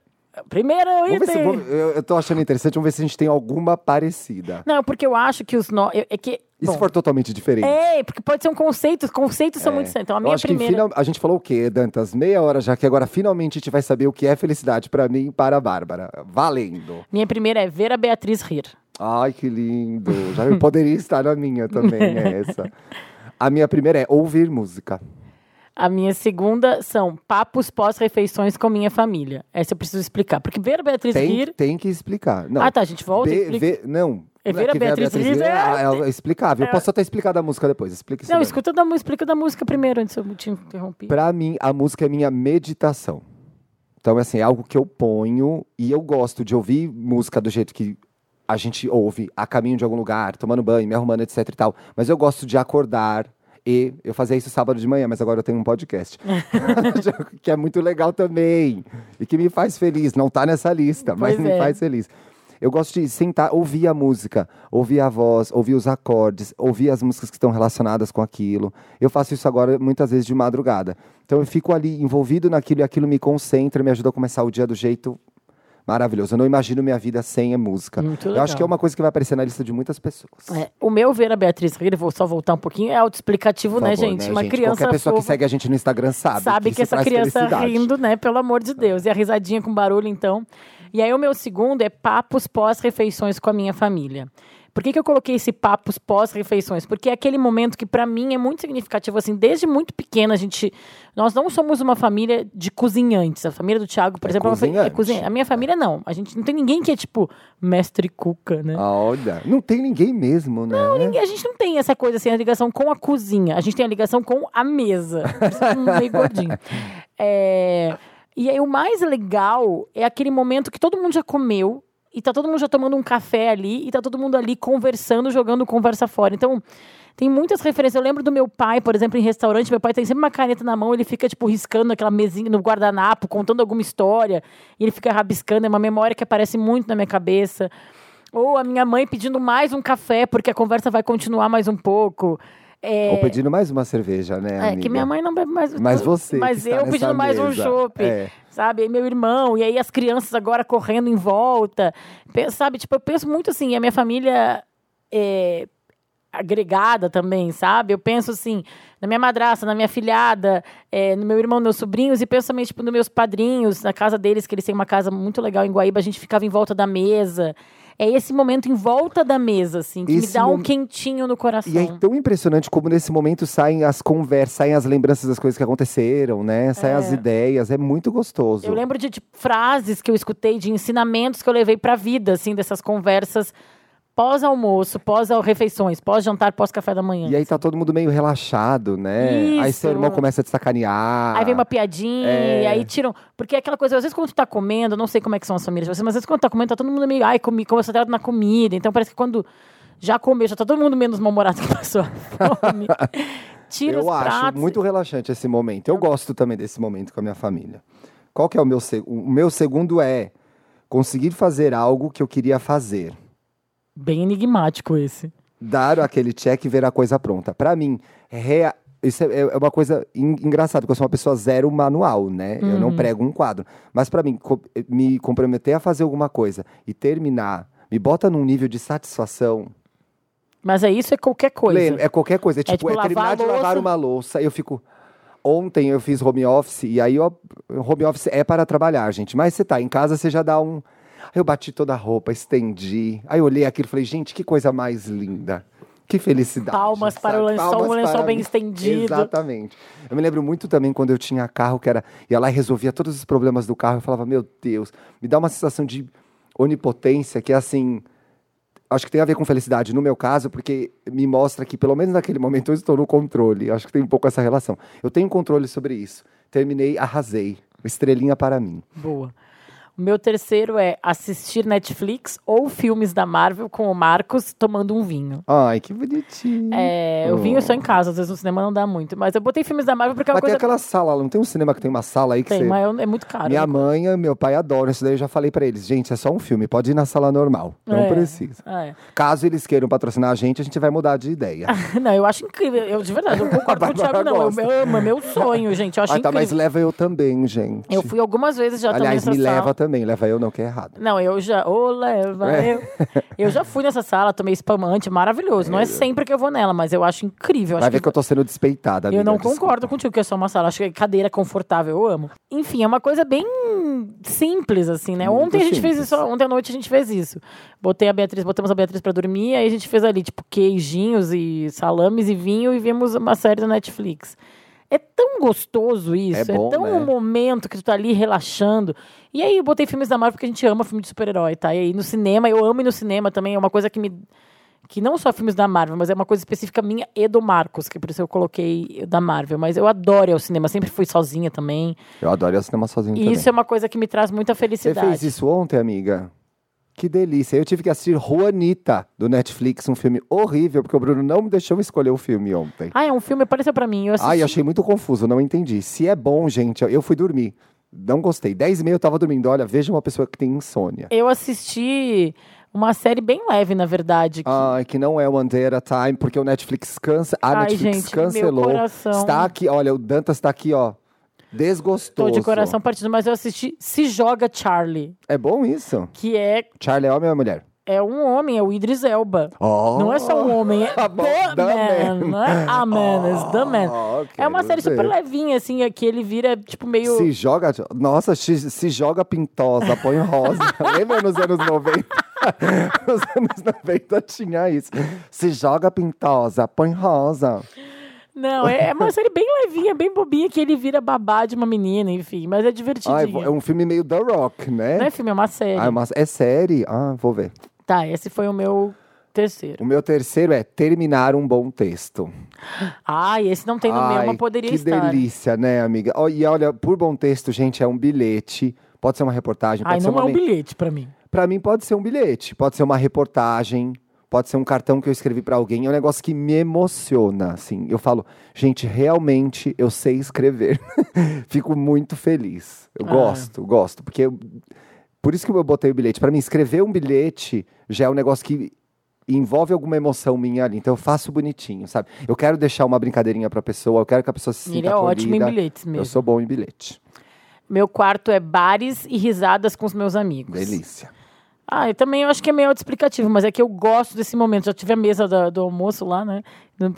A: Ver se,
B: item.
A: vamos- eu, eu tô achando interessante, vamos ver se a gente tem alguma parecida.
B: Não, porque eu acho que os nó. É que.
A: E
B: bom,
A: se for totalmente diferente?
B: É, porque pode ser um conceito. Os conceitos são
A: É.
B: muito. Então, a minha primeira.
A: final- a gente falou o quê, Dantas? Meia hora já, que agora finalmente a gente vai saber o que é felicidade pra mim e para a Bárbara. Valendo.
B: Minha primeira é ver a Beatriz rir.
A: Ai, que lindo. Já poderia estar na minha também, é essa. A minha primeira é ouvir música.
B: A minha segunda são papos pós-refeições com minha família. Essa eu preciso explicar. Porque ver a Beatriz
A: Tem,
B: rir.
A: tem que explicar. Não.
B: Ah, tá, a gente volta
A: Be- ve- não.
B: É ver a
A: que
B: Beatriz Rir,
A: Rir
B: é-
A: é, é explicável. Eu posso até explicar da música depois. Explica isso
B: Não,
A: daí.
B: escuta da, música- explica da música primeiro, antes eu te interrompi.
A: Pra mim, a música é minha meditação. Então, assim, é algo que eu ponho e eu gosto de ouvir música do jeito que a gente ouve a caminho de algum lugar, tomando banho, me arrumando, etc e tal. Mas eu gosto de acordar e eu fazia isso sábado de manhã, mas agora eu tenho um podcast. que é muito legal também. E que me faz feliz. Não tá nessa lista, mas
B: Pois
A: me
B: é.
A: faz feliz. Eu gosto de sentar, ouvir a música, ouvir a voz, ouvir os acordes, ouvir as músicas que estão relacionadas com aquilo. Eu faço isso agora muitas vezes de madrugada. Então eu fico ali envolvido naquilo e aquilo me concentra, me ajuda a começar o dia do jeito maravilhoso. Eu não imagino minha vida sem a música.
B: Muito
A: eu acho
B: legal.
A: que é uma coisa que vai aparecer na lista de muitas pessoas.
B: É, o meu ver a Beatriz rir, vou só voltar um pouquinho, é autoexplicativo, né, gente?
A: né,
B: Uma
A: gente?
B: criança
A: Qualquer pessoa que segue a gente no Instagram sabe,
B: sabe que,
A: isso
B: essa criança
A: felicidade.
B: rindo, né? Pelo amor de Deus. E a risadinha com barulho, então. E aí o meu segundo é papos pós-refeições com a minha família. Por que, que eu coloquei esse papos pós-refeições? Porque é aquele momento que, para mim, é muito significativo. Assim, desde muito pequena, a gente. Nós não somos uma família de cozinhantes. A família do Thiago, por
A: É
B: exemplo, é uma fa- é
A: cozinhante.
B: cozinha. A minha família, não. A gente não tem ninguém que é, tipo, mestre cuca, né?
A: Ah, Olha, não tem ninguém mesmo, né? Não,
B: Ninguém- A gente não tem essa coisa assim, a ligação com a cozinha. A gente tem a ligação com a mesa. Tô meio gordinho. É, E aí, o mais legal é aquele momento que todo mundo já comeu e tá todo mundo já tomando um café ali e tá todo mundo ali conversando, jogando conversa fora. Então, tem muitas referências. Eu lembro do meu pai, por exemplo, em restaurante, meu pai tem sempre uma caneta na mão, ele fica, tipo, riscando aquela mesinha no guardanapo, contando alguma história, e ele fica rabiscando, é uma memória que aparece muito na minha cabeça. Ou a minha mãe pedindo mais um café, porque a conversa vai continuar mais um pouco. É,
A: Ou pedindo mais uma cerveja, né,
B: é,
A: amiga?
B: que minha mãe não bebe mais.
A: Mas você
B: Mas
A: está
B: eu pedindo mais um
A: mesa.
B: chopp.
A: É.
B: Sabe? E meu irmão, e aí as crianças agora correndo em volta. Sabe? Tipo, eu penso muito assim, a minha família é agregada também, sabe? Eu penso assim, na minha madrasta, na minha filhada, é, no meu irmão, meus sobrinhos, e penso também, tipo, nos meus padrinhos, na casa deles, que eles têm uma casa muito legal em Guaíba, a gente ficava em volta da mesa. É esse momento em volta da mesa, assim, que me
A: Esse
B: dá um
A: mom-
B: quentinho no coração.
A: E é tão impressionante como nesse momento saem as conversas, saem as lembranças das coisas que aconteceram, né? Saem as ideias, é muito gostoso.
B: Eu lembro de, tipo, frases que eu escutei, de ensinamentos que eu levei pra vida, assim, dessas conversas pós-almoço, pós-refeições, pós-jantar, pós-café da manhã.
A: E aí tá todo mundo meio relaxado, né? Aí seu
B: Isso.
A: irmão começa a te sacanear.
B: Aí vem uma piadinha,
A: É.
B: aí tiram. Porque é aquela coisa, às vezes quando tu tá comendo, eu não sei como é que são as famílias de vocês, mas às vezes quando tá comendo, tá todo mundo meio, ai, comi, concentrado na comida. Então parece que quando já comeu, já tá todo mundo menos mal-humorado que a pessoa fome. Tira os
A: Eu acho muito relaxante esse momento. Eu gosto também desse momento com a minha família. Qual que é o meu segundo? O meu segundo é conseguir fazer algo que eu queria fazer.
B: Bem enigmático esse.
A: Dar aquele check e ver a coisa pronta. Pra mim, rea- isso é, é uma coisa en- engraçada, porque eu sou uma pessoa zero manual, né? Eu
B: Uhum.
A: não prego um quadro. Mas pra mim, co- me comprometer a fazer alguma coisa e terminar, me bota num nível de satisfação.
B: Mas é isso, é qualquer coisa.
A: Lê, É qualquer coisa. É tipo,
B: tipo
A: é, terminar de lavar uma louça. Eu fico. Ontem eu fiz home office e aí, ó, home office é para trabalhar, gente. Mas você tá em casa, você já dá um. Aí eu bati toda a roupa, estendi. Aí eu olhei aquilo e falei, gente, que coisa mais linda. Que felicidade.
B: Palmas para o
A: sabe?
B: lençol,
A: Palmas
B: um lençol
A: para
B: bem estendido.
A: Exatamente. Eu me lembro muito também quando eu tinha carro, que era. Ia lá e resolvia todos os problemas do carro. Eu falava, meu Deus, me dá uma sensação de onipotência que é assim acho que tem a ver com felicidade no meu caso, porque me mostra que, pelo menos naquele momento, eu estou no controle. Acho que tem um pouco essa relação. Eu tenho controle sobre isso. Terminei, arrasei. Estrelinha para mim.
B: Boa. O meu terceiro é assistir Netflix ou filmes da Marvel com o Marcos tomando um vinho.
A: Ai, que bonitinho.
B: É, o vinho só em casa, às vezes no cinema não dá muito. Mas eu botei filmes da Marvel porque é uma
A: Mas tem
B: coisa.
A: aquela sala, não tem um cinema que tem uma sala aí que
B: Tem,
A: você...
B: mas é muito caro.
A: Minha
B: né?
A: mãe e meu pai adoram isso daí. Eu já falei pra eles, gente, é só um filme, pode ir na sala normal. Não
B: É,
A: precisa.
B: é.
A: Caso eles queiram patrocinar a gente, a gente vai mudar de ideia.
B: Não, eu acho incrível. Eu, de verdade, eu concordo com o Thiago, não. Eu,
A: gosta.
B: eu amo, é meu sonho, gente. Eu acho
A: ah, tá, mas
B: incrível.
A: leva eu também, gente.
B: Eu fui algumas vezes já
A: Aliás,
B: também
A: me leva
B: sala.
A: Também, leva eu não, que é errado.
B: Não, eu já. Ô, leva
A: É.
B: eu. Eu já fui nessa sala, tomei espumante, maravilhoso. Não é sempre que eu vou nela, mas eu acho incrível.
A: Vai
B: acho
A: ver que eu tô sendo despeitada, amiga.
B: Eu não
A: desculpa.
B: concordo contigo que é só uma sala. Acho que cadeira confortável, eu amo. Enfim, é uma coisa bem simples, assim, né?
A: Muito
B: ontem a gente fez
A: simples.
B: isso, ontem à noite a gente fez isso. Botei a Beatriz, botamos a Beatriz pra dormir, aí a gente fez ali, tipo, queijinhos e salames e vinho e vimos uma série da Netflix. É tão gostoso isso,
A: É bom,
B: tão
A: né?
B: um momento que tu tá ali relaxando. E aí eu botei filmes da Marvel porque a gente ama filme de super-herói, tá? E aí no cinema, eu amo ir no cinema também, é uma coisa que me que não só filmes da Marvel, mas é uma coisa específica minha e do Marcos, que por isso eu coloquei da Marvel. Mas eu adoro ir ao cinema, sempre fui sozinha também.
A: Eu adoro ir ao cinema sozinho
B: E
A: também.
B: isso é uma coisa que me traz muita
A: Você
B: felicidade.
A: fez isso ontem, amiga? Que delícia. Eu tive que assistir Juanita, do Netflix, um filme horrível, porque o Bruno não me deixou escolher o filme ontem.
B: Ah, é um filme, apareceu pra mim. Eu assisti.
A: Ai, achei muito confuso, não entendi. Se é bom, gente, eu fui dormir. Não gostei. Dez e meia eu tava dormindo. Olha, veja uma pessoa que tem insônia.
B: Eu assisti uma série bem leve, na verdade. que-
A: Ai, que não é One Day at a Time, porque o Netflix cansa. A
B: Ai,
A: Netflix
B: gente, meu
A: cancelou.
B: coração.
A: Está aqui, olha, o Dantas está aqui, ó. Desgostoso.
B: Tô de coração partido, mas eu assisti Se Joga Charlie,
A: É bom isso?
B: que é,
A: Charlie é homem ou é mulher?
B: é um homem, é o Idris Elba.
A: Oh.
B: Não é só um homem, é
A: Tá bom,
B: the,
A: the
B: man.
A: man.
B: Não é a man, é the man.
A: Oh,
B: é uma série super levinha, assim, é que ele vira, tipo, meio...
A: Se joga. Nossa, se, se joga pintosa, põe rosa. Lembra nos anos 90? nos anos 90 tinha isso. Se joga pintosa, põe rosa.
B: Não, é, é uma série bem levinha, bem bobinha, que ele vira babá de uma menina, enfim. Mas é divertidinho.
A: Ai, é um filme meio The Rock, né?
B: Não é filme, é uma série.
A: Ah, é, uma- é série? Ah, vou ver.
B: Tá, esse foi o meu terceiro.
A: O meu terceiro é terminar um bom texto.
B: Ai, esse não tem no meu,
A: Ai,
B: mas poderia
A: que
B: estar.
A: delícia, né, amiga? Ó, e olha, por bom texto, gente, é um bilhete. Pode ser uma reportagem, pode
B: Ai,
A: ser
B: não
A: uma
B: é um bilhete pra mim.
A: Pra mim pode ser um bilhete, pode ser uma reportagem, pode ser um cartão que eu escrevi pra alguém. É um negócio que me emociona, assim. Eu falo, gente, realmente eu sei escrever. Fico muito feliz. Eu
B: Ah.
A: gosto, gosto, porque eu- por isso que eu botei o bilhete. Pra mim, escrever um bilhete já é um negócio que envolve alguma emoção minha ali. Então eu faço bonitinho, sabe? Eu quero deixar uma brincadeirinha pra pessoa, eu quero que a pessoa se sinta
B: Ele é ótimo em
A: acolhida.
B: bilhetes mesmo.
A: Eu sou bom em bilhete.
B: Meu quarto é bares e risadas com os meus amigos.
A: Delícia.
B: Ah, eu também acho que é meio autoexplicativo, mas é que eu gosto desse momento. Já tive a mesa da- do, almoço lá, né?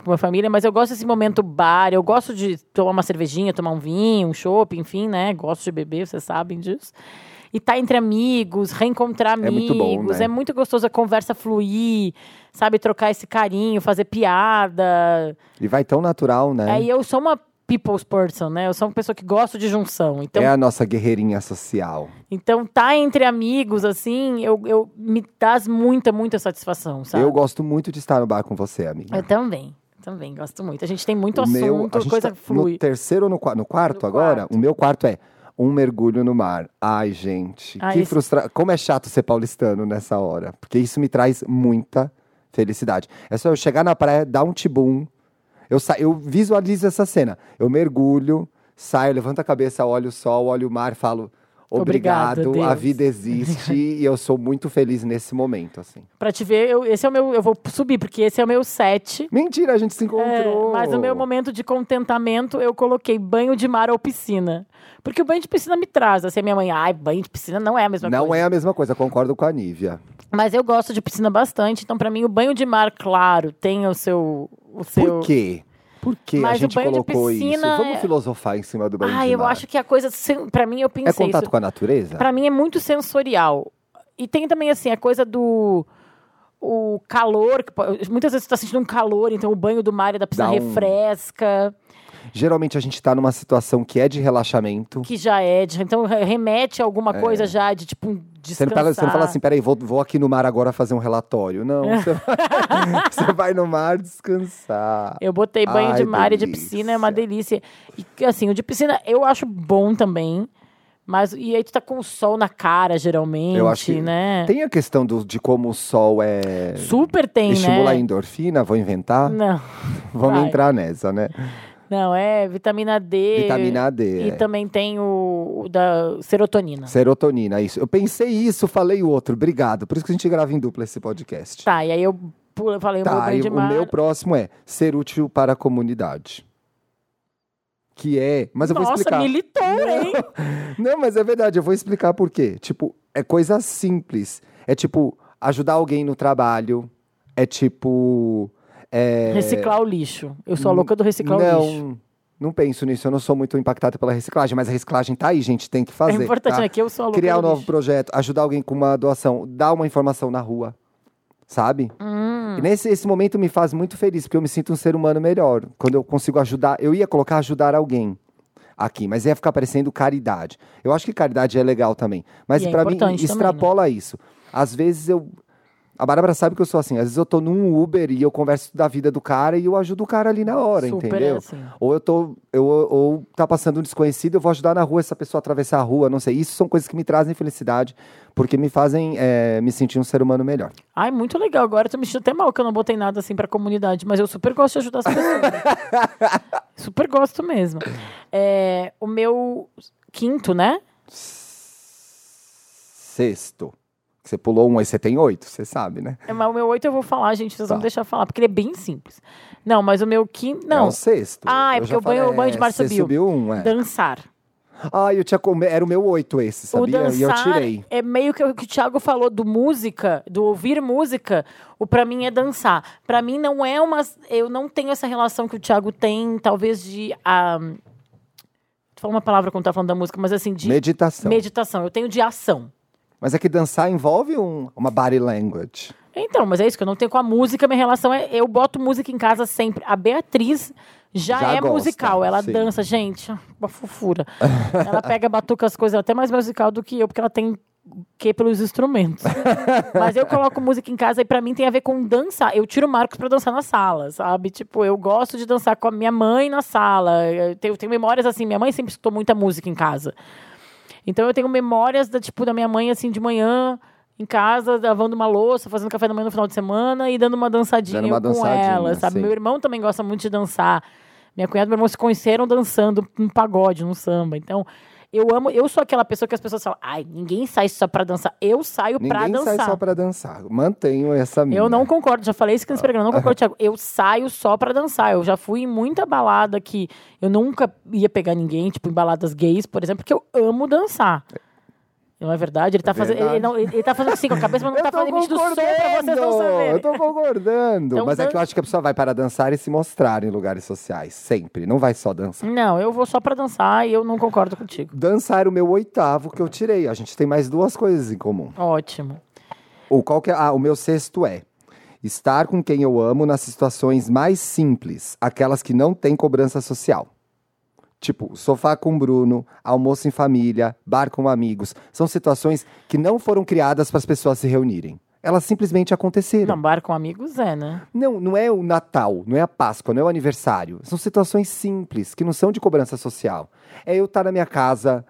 B: Com a família, mas eu gosto desse momento bar. Eu gosto de tomar uma cervejinha, tomar um vinho, um chopp, enfim, né? Gosto de beber, vocês sabem disso. E tá entre amigos, reencontrar
A: É
B: amigos.
A: muito bom, né?
B: É muito gostoso a conversa fluir, sabe? Trocar esse carinho, fazer piada.
A: E vai tão natural, né?
B: Aí eu sou uma people's person, né? Eu sou uma pessoa que gosta de junção. Então,
A: É a nossa guerreirinha social.
B: então tá entre amigos, assim, eu, eu me dá muita, muita satisfação, sabe?
A: Eu gosto muito de estar no bar com você, amiga.
B: Eu também, também gosto muito. A gente tem muito
A: O
B: assunto,
A: a gente
B: coisa
A: tá
B: flui.
A: No terceiro ou no, qua- no quarto
B: No
A: agora?
B: quarto.
A: O meu quarto é um mergulho no mar. Ai, gente,
B: Ah,
A: que
B: esse-
A: frustra... Como é chato ser paulistano nessa hora. Porque isso me traz muita felicidade. É só eu chegar na praia, dar um tibum. Eu, sa... eu visualizo essa cena. Eu mergulho, saio, levanto a cabeça, olho o sol, olho o mar, falo...
B: Obrigada,
A: Obrigado, a
B: Deus."
A: vida existe e eu sou muito feliz nesse momento, assim.
B: Pra te ver, eu, esse é o meu. Eu vou subir, porque esse é o meu set.
A: Mentira, a gente se
B: É,
A: encontrou.
B: mas no meu momento de contentamento, eu coloquei banho de mar ou piscina. Porque o banho de piscina me traz. Assim, a minha mãe, ai, banho de piscina não é a mesma
A: Não
B: coisa.
A: é a mesma coisa, concordo com a Nívia.
B: Mas eu gosto de piscina bastante. Então, pra mim, o banho de mar, claro, tem o seu. O seu...
A: Por quê? Por que a
B: Mas o
A: gente colocou
B: piscina
A: isso? Vamos
B: é-
A: filosofar em cima do banho
B: Ah,
A: de
B: eu
A: mar.
B: acho que a coisa. Pra mim, eu
A: É
B: pensei.
A: contato
B: isso.
A: com a natureza?
B: Pra mim é muito sensorial. E tem também, assim, a coisa do. O calor, muitas vezes você tá sentindo um calor, então o banho do mar e da piscina
A: um-
B: refresca,
A: Geralmente a gente tá numa situação que é de relaxamento.
B: que já é. de- então re- remete a alguma coisa já de tipo um
A: É. Você não,
B: descansar.
A: fala, você não fala assim, peraí, vou, vou aqui no mar agora fazer um relatório. Não, você vai, você vai no mar descansar.
B: Eu botei banho
A: Ai,
B: de mar e de
A: delícia.
B: piscina, é uma delícia. E assim, o de piscina eu acho bom também. Mas e aí tu tá com o sol na cara, geralmente,
A: Eu acho que
B: né?
A: Tem a questão do, de como o sol é.
B: Super tem,
A: estimula a
B: né?
A: endorfina, vou inventar.
B: Não.
A: Vamos
B: vai.
A: entrar nessa, né?
B: Não, é vitamina D.
A: Vitamina D.
B: E
A: é.
B: também tem o, o da serotonina.
A: Serotonina, isso. Eu pensei isso, falei o outro. Obrigado. Por isso que a gente grava em dupla esse podcast.
B: Tá, e aí eu pula- falei
A: Tá,
B: banho
A: e o
B: mar.
A: meu próximo é ser útil para a comunidade. Que é. Mas eu vou
B: Nossa,
A: explicar.
B: militou, hein?
A: Não, mas é verdade, eu vou explicar por quê. Tipo, é coisa simples. É tipo, ajudar alguém no trabalho. É tipo. É-
B: Reciclar o lixo. Eu sou a louca do reciclar o lixo.
A: Não, não penso nisso. Eu não sou muito impactado pela reciclagem, mas a reciclagem tá aí, gente. Tem que fazer.
B: é importante,
A: tá?
B: né? Que eu sou a louca
A: Criar um novo
B: lixo.
A: projeto, ajudar alguém com uma doação, dar uma informação na rua. Sabe?
B: Hum.
A: E nesse esse momento me faz muito feliz, porque eu me sinto um ser humano melhor. Quando eu consigo ajudar, eu ia colocar ajudar alguém aqui, mas ia ficar parecendo caridade. Eu acho que caridade é legal também. Mas
B: é
A: pra mim,
B: importante também, né?
A: extrapola isso. Às vezes eu. A Bárbara sabe que eu sou assim. Às vezes eu tô num Uber e eu converso da vida do cara e eu ajudo o cara ali na hora,
B: Super
A: entendeu?
B: é assim.
A: Ou eu tô. Eu, ou tá passando um desconhecido, eu vou ajudar na rua essa pessoa a atravessar a rua, não sei. Isso são coisas que me trazem felicidade, porque me fazem é, me sentir um ser humano melhor.
B: Ai, muito legal. Agora eu tô me sentindo até mal que eu não botei nada assim pra comunidade, mas eu super gosto de ajudar as pessoas. super gosto mesmo. É, o meu quinto, né?
A: Sexto. Você pulou um aí, você tem oito, você sabe, né?
B: É, mas o meu oito eu vou falar, gente. Vocês vão
A: Tá.
B: deixar eu falar, porque ele é bem simples. Não, mas o meu quinto.
A: É
B: Não,
A: o sexto.
B: Ah, é porque o banho- o banho de mar
A: você
B: subiu.
A: subiu um, é.
B: dançar.
A: Ah, eu tinha come... era o meu oito esse, sabia?
B: O
A: e eu
B: dançar
A: tirei.
B: é meio que o que o Thiago falou do música, do ouvir música. O pra mim é dançar. Pra mim não é uma. Eu não tenho essa relação que o Thiago tem, talvez de. Um, Fala uma palavra quando tá falando da música, mas assim, de
A: Meditação.
B: meditação. Eu tenho de ação.
A: Mas é que dançar envolve um- uma body language.
B: Então, mas é isso que eu não tenho com a música. Minha relação é. Eu boto música em casa sempre. A Beatriz já,
A: Já
B: é
A: gosta,
B: musical. Ela
A: sim.
B: dança, gente. Uma fofura. ela pega batuca as coisas até mais musical do que eu, porque ela tem que pelos instrumentos. Mas eu coloco música em casa e pra mim tem a ver com dançar. Eu tiro o Marcos pra dançar na sala, sabe? Tipo, eu gosto de dançar com a minha mãe na sala. Eu tenho, tenho memórias assim, minha mãe sempre escutou muita música em casa. Então eu tenho memórias da tipo da minha mãe assim de manhã em casa, lavando uma louça, fazendo café da manhã no final de semana e dando uma dançadinha,
A: Dando uma
B: com
A: dançadinha,
B: ela, sabe?
A: sim.
B: Meu irmão também gosta muito de dançar. Minha cunhada e meu irmão se conheceram dançando um pagode, num samba. Então, eu amo, eu sou aquela pessoa que as pessoas falam, ai, ninguém sai só pra dançar. Eu saio pra
A: Ninguém
B: dançar.
A: sai só pra dançar. Mantenho essa minha.
B: Eu não concordo, já falei isso aqui nesse programa, não concordo, Thiago. Eu saio só pra dançar. Eu já fui em muita balada que eu nunca ia pegar ninguém, tipo em baladas gays, por exemplo, porque eu amo dançar. Não é verdade? Ele tá, fazendo, ele,
A: verdade.
B: não- ele- tá fazendo assim com a cabeça, mas não tá fazendo emitindo som pra vocês não saberem.
A: Eu tô concordando.
B: Então,
A: Mas é que eu
B: dan-
A: acho que a pessoa vai para dançar e se mostrar em lugares sociais. Sempre. Não vai só dançar.
B: Não, eu vou só pra dançar e eu não concordo contigo.
A: Dançar era o meu oitavo que eu tirei. A gente tem mais duas coisas em comum.
B: Ótimo.
A: Ou qual que é? Ah, o meu sexto é estar com quem eu amo nas situações mais simples, aquelas que não têm cobrança social. Tipo, sofá com o Bruno, almoço em família, bar com amigos. São situações que não foram criadas para as pessoas se reunirem. Elas simplesmente aconteceram.
B: Não, bar com amigos é, né?
A: Não, não é o Natal, não é a Páscoa, não é o aniversário. São situações simples, que não são de cobrança social. É eu estar na minha casa,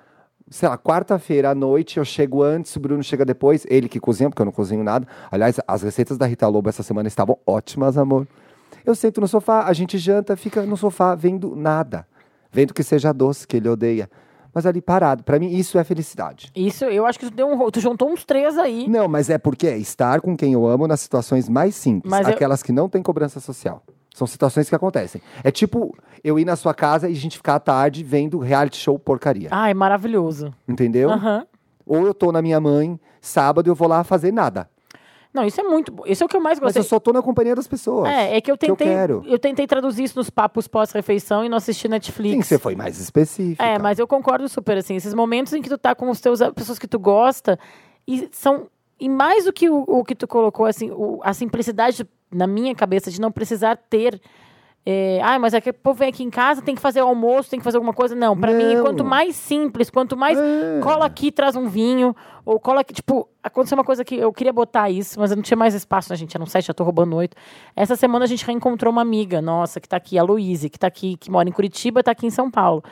A: sei lá, quarta-feira à noite, eu chego antes, o Bruno chega depois, ele que cozinha, porque eu não cozinho nada. Aliás, as receitas da Rita Lobo essa semana estavam ótimas, amor. Eu sento no sofá, a gente janta, fica no sofá vendo nada. Vendo que seja doce, que ele odeia. Mas ali parado. Pra mim, isso é felicidade.
B: Isso, eu acho que tu, deu um, tu juntou uns três aí.
A: Não, mas é porque é estar com quem eu amo nas situações mais simples,
B: Mas eu-
A: aquelas que não têm cobrança social. São situações que acontecem. É tipo eu ir na sua casa e a gente ficar à tarde vendo reality show porcaria.
B: Ai, maravilhoso.
A: Entendeu?
B: Aham.
A: Ou eu tô na minha mãe, sábado eu vou lá fazer nada.
B: Não, isso é muito bom. Isso é o que eu mais
A: Mas
B: gostei.
A: eu só tô na companhia das pessoas.
B: É, é que eu
A: que eu
B: tentei.
A: quero.
B: tentei traduzir isso nos papos pós-refeição e não assisti Netflix.
A: Sim, você foi mais específica.
B: É, mas eu concordo super, assim, esses momentos em que tu tá com os teus as pessoas que tu gosta e são e mais do que o, o que tu colocou, assim, o- a simplicidade na minha cabeça de não precisar ter é, ah, mas é que o povo vem aqui em casa, tem que fazer o almoço, tem que fazer alguma coisa. Não, pra mim, quanto mais simples, quanto mais
A: É.
B: cola aqui, traz um vinho, ou cola aqui, tipo, aconteceu uma coisa que eu queria botar isso, mas eu não tinha mais espaço, né, gente? Era um sete, já tô roubando oito. Essa semana a gente reencontrou uma amiga nossa, que tá aqui, a Luíse, que tá aqui, que mora em Curitiba, tá aqui em São Paulo.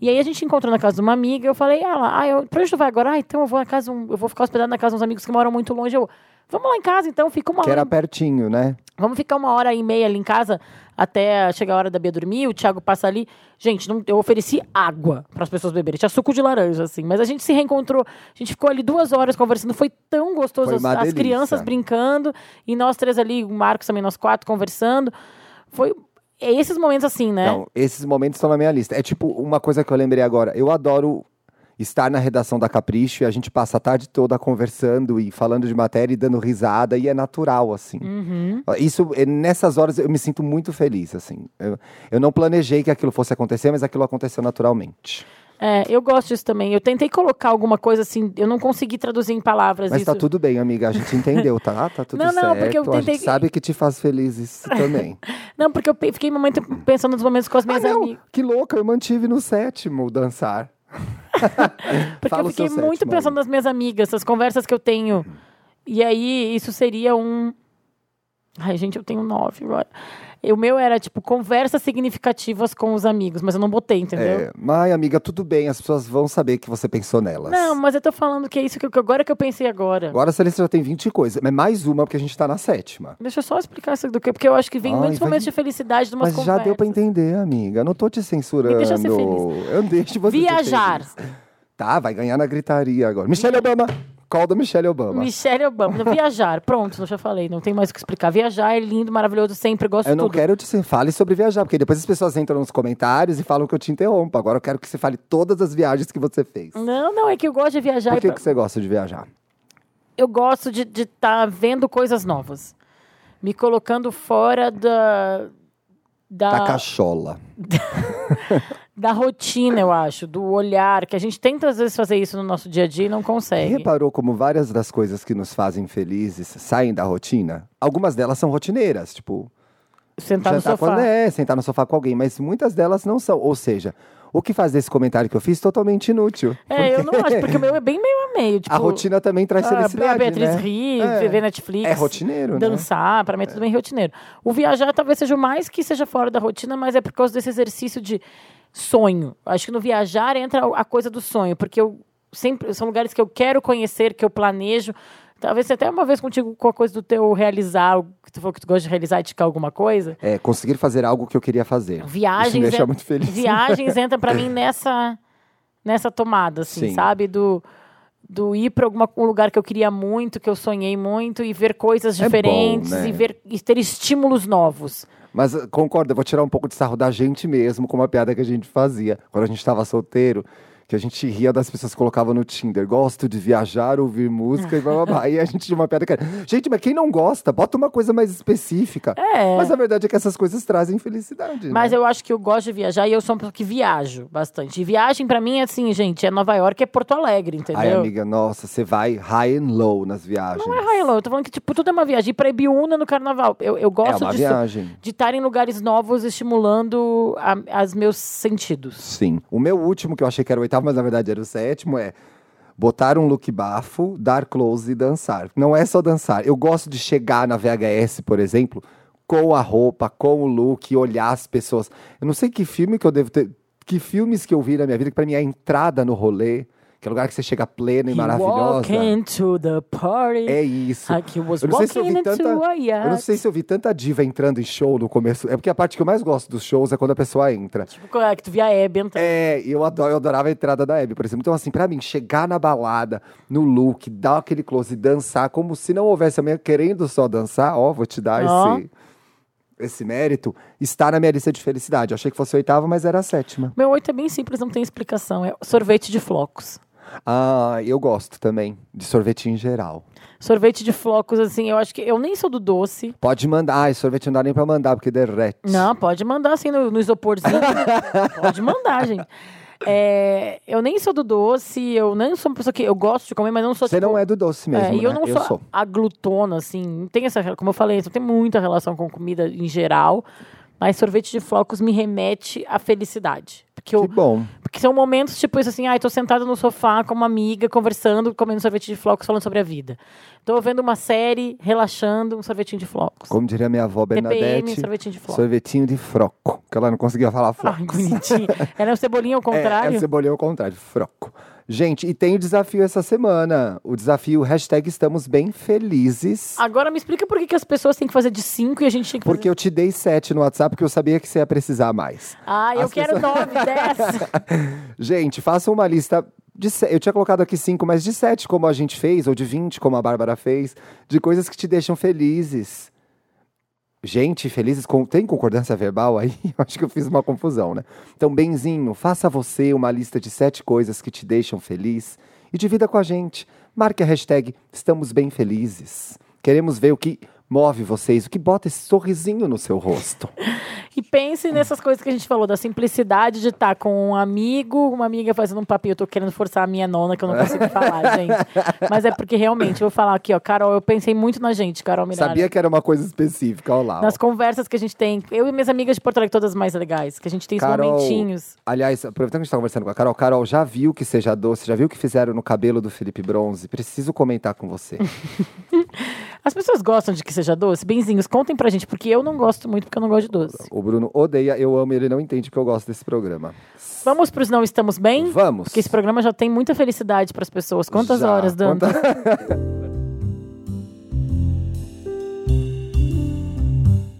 B: E aí a gente encontrou na casa de uma amiga, eu falei, ela, ah, eu, pra onde tu vai agora? Ah, então eu vou na casa, eu vou ficar hospedado na casa de uns amigos que moram muito longe. Eu, vamos lá em casa, então, fica uma
A: Que
B: hora.
A: era pertinho, né?
B: Vamos ficar uma hora e meia ali em casa até chegar a hora da Bia dormir, o Thiago passa ali. Gente, não- eu ofereci água para as pessoas beberem. Tinha suco de laranja, assim. Mas a gente se reencontrou, a gente ficou ali duas horas conversando. Foi tão gostoso.
A: Foi
B: as, as crianças brincando e nós três ali, o Marcos também, nós quatro conversando. Foi. É esses momentos assim, né?
A: Não, esses momentos estão na minha lista. É tipo uma coisa que eu lembrei agora. Eu adoro estar na redação da Capricho e a gente passa a tarde toda conversando e falando de matéria e dando risada e é natural, assim.
B: Uhum.
A: Isso, eh, nessas horas eu me sinto muito feliz, assim. Eu, eu não planejei que aquilo fosse acontecer, mas aquilo aconteceu naturalmente.
B: É, eu gosto disso também. Eu tentei colocar alguma coisa assim, eu não consegui traduzir em palavras
A: Mas
B: isso.
A: tá tudo bem, amiga. A gente entendeu, tá? Tá tudo
B: Não, não,
A: certo.
B: porque eu
A: A
B: tentei-
A: gente sabe que te faz feliz isso também.
B: Não, porque eu fiquei um momento pensando nos momentos com as
A: ah,
B: minhas
A: não,
B: amigas.
A: que louca, eu mantive no sétimo dançar.
B: Porque eu fiquei muito
A: sétimo
B: pensando nas minhas amigas, essas conversas que eu tenho. E aí, isso seria um. Ai, gente, eu tenho nove agora. O meu era, tipo, conversas significativas com os amigos, mas eu não botei, entendeu?
A: É, mas, amiga, tudo bem, as pessoas vão saber que você pensou nelas.
B: Não, mas eu tô falando que é isso que, eu- agora que eu pensei agora.
A: Agora a Celeste já tem 20 coisas, mas mais uma, porque a gente tá na sétima.
B: Deixa eu só explicar isso do que, porque eu acho que vem
A: Ai,
B: muitos
A: vai-
B: momentos de felicidade de umas
A: Mas
B: conversas.
A: já deu pra entender, amiga. Eu não tô te censurando.
B: Deixa ser feliz.
A: Eu deixo você
B: Viajar.
A: Tá, vai ganhar na gritaria agora. Michelle Obama. Call da Michelle Obama.
B: Michelle Obama. Viajar. Pronto, eu já falei, não tem mais o que explicar. Viajar é lindo, maravilhoso, sempre gosto
A: Eu
B: de
A: não
B: tudo.
A: quero que você fale sobre viajar, porque depois as pessoas entram nos comentários e falam que eu te interrompo. Agora eu quero que você fale todas as viagens que você fez.
B: Não, não, é que eu gosto de viajar.
A: Por que,
B: pra-
A: que você gosta de viajar?
B: eu gosto de estar vendo coisas novas. Me colocando fora da.
A: Da
B: Da,
A: cachola.
B: da rotina, eu acho, do olhar, que a gente tenta às vezes fazer isso no nosso dia a dia e não consegue.
A: Reparou como várias das coisas que nos fazem felizes saem da rotina? Algumas delas são rotineiras, tipo,
B: Sentar no sofá.
A: é, sentar no sofá com alguém, mas muitas delas não são. Ou seja, o que faz desse comentário que eu fiz totalmente inútil.
B: É, eu não acho, porque o meu é bem meio a meio. Tipo,
A: A rotina também traz
B: ah,
A: felicidade,
B: a Beatriz
A: né?
B: rir,
A: É.
B: ver Netflix.
A: É rotineiro, né?
B: Dançar, pra mim é tudo bem rotineiro. O viajar talvez seja o mais que seja fora da rotina, mas é por causa desse exercício de sonho. Acho que no viajar entra a coisa do sonho, porque eu sempre são lugares que eu quero conhecer, que eu planejo. Talvez até uma vez contigo com a coisa do teu realizar, o que tu falou que tu gosta de realizar e alguma coisa.
A: É, conseguir fazer algo que eu queria fazer.
B: Viagens.
A: Isso me deixa
B: en-
A: muito feliz.
B: Viagens entra pra mim nessa, nessa tomada, assim,
A: Sim.
B: sabe? Do, do ir pra alguma, um lugar que eu queria muito, que eu sonhei muito, e ver coisas
A: É bom,
B: diferentes
A: né?
B: e, ver, e ter estímulos novos.
A: Mas concordo, eu vou tirar um pouco de sarro da gente mesmo, com uma piada que a gente fazia. Quando a gente estava solteiro, que a gente ria das pessoas que colocavam no Tinder. Gosto de viajar, ouvir música e blá blá blá. E a gente tinha uma piada que era, gente, mas quem não gosta, bota uma coisa mais específica.
B: É.
A: Mas a verdade é que essas coisas trazem felicidade.
B: Mas
A: né?
B: eu acho que eu gosto de viajar e eu sou uma pessoa que viajo bastante. E viagem pra mim é assim, gente, é Nova York, é Porto Alegre, entendeu?
A: Ai, amiga, nossa, você vai high and low nas viagens.
B: Não é high low, eu tô falando que tipo, tudo é uma viagem. Ir pra Ibiúna no carnaval. Eu, eu
A: É
B: gosto disso.
A: viagem.
B: de estar em lugares novos, estimulando a, as meus sentidos.
A: Sim. O meu último, que eu achei que era o oitavo, mas na verdade era o sétimo, é botar um look bafo, dar close e dançar. Não é só dançar. Eu gosto de chegar na VHS, por exemplo, com a roupa, com o look, olhar as pessoas. Eu não sei que filme que eu devo ter. Que filmes que eu vi na minha vida, que pra mim é a entrada no rolê, que é o lugar que você chega plena e maravilhosa.
B: party.
A: É isso.
B: Was
A: Eu não sei se eu tanta. Eu não sei se eu vi tanta diva entrando em show no começo. É porque a parte que eu mais gosto dos shows é quando a pessoa entra.
B: Tipo, é que tu via a Hebe entrando.
A: É, eu, adoro, eu adorava a entrada da Abby, por exemplo. Então, assim, pra mim, chegar na balada, no look, dar aquele close e dançar, como se não houvesse amanhã querendo só dançar, ó, vou te dar
B: Ó.
A: esse, esse mérito, está na minha lista de felicidade. Eu achei que fosse oitava, mas era a sétima.
B: Meu oito é bem simples, não tem explicação. É sorvete de flocos.
A: Ah, eu gosto também de sorvete em geral.
B: Sorvete de flocos, assim, eu acho que. Eu nem sou do doce.
A: Pode mandar. Ah, sorvete não dá nem pra mandar, porque derrete.
B: Não, pode mandar assim no, no isoporzinho. pode mandar, gente. É, eu nem sou do doce, eu nem sou uma pessoa que. Eu gosto de comer, mas não sou
A: Você
B: tipo,
A: não é do doce mesmo,
B: É, e eu
A: né?
B: não sou, a glutona, assim. Não tem essa, como eu falei, não tem muita relação com comida em geral. Mas sorvete de flocos me remete à felicidade. Porque, eu,
A: Que bom.
B: porque são momentos tipo isso assim, ai, tô sentada no sofá com uma amiga, conversando, comendo sorvete de flocos, falando sobre a vida. Tô vendo uma série, relaxando, um sorvetinho de flocos.
A: Como diria minha avó
B: TPM,
A: Bernadette,
B: sorvetinho de flocos.
A: sorvetinho de froco. Que ela não conseguia falar froco.
B: Ai, bonitinho. Era o cebolinha ao
A: É,
B: contrário.
A: é cebolinha ao contrário, froco. Gente, e tem o desafio essa semana. O desafio hashtag estamos bem felizes.
B: Agora me explica por que, que as pessoas têm que fazer de 5 e a gente tem que
A: Porque eu te dei sete no WhatsApp, porque eu sabia que você ia precisar mais.
B: fazer. Ah, eu
A: as
B: quero
A: pessoas-
B: 9, 10.
A: Gente, façam uma lista de Eu tinha colocado aqui cinco, mas de sete, como a gente fez, ou de 20, como a Bárbara fez, de coisas que te deixam felizes. Gente, felizes com. Tem concordância verbal aí? Acho que eu fiz uma confusão, né? Então, Benzinho, faça você uma lista de sete coisas que te deixam feliz e divida com a gente. Marque a hashtag Estamos Bem Felizes. Queremos ver o que move vocês, o que bota esse sorrisinho no seu rosto.
B: E pense nessas coisas que a gente falou, da simplicidade de estar com um amigo, uma amiga fazendo um papinho. Eu tô querendo forçar a minha nona, que eu não consigo falar, gente. Mas é porque realmente, eu vou falar aqui, ó, Carol, eu pensei muito na gente, Carol Miranda.
A: Sabia que era uma coisa específica, olha lá. ó.
B: Nas conversas que a gente tem, eu e minhas amigas de Porto Alegre, todas mais legais, que a gente tem esses
A: Carol,
B: momentinhos.
A: Aliás, aproveitando que a gente tá conversando com a Carol, Carol, já viu que seja doce? Já viu o que fizeram no cabelo do Felipe Bronze? Preciso comentar com você.
B: As pessoas gostam de que seja doce? Benzinhos, contem pra gente, porque eu não gosto muito, porque eu não gosto de doce.
A: o Bruno odeia, eu amo, ele não entende que eu gosto desse programa.
B: Vamos pros Não Estamos Bem?
A: Vamos.
B: Porque esse programa já tem muita felicidade pras pessoas. Quantas
A: Já.
B: horas, Dan?
A: Quanta-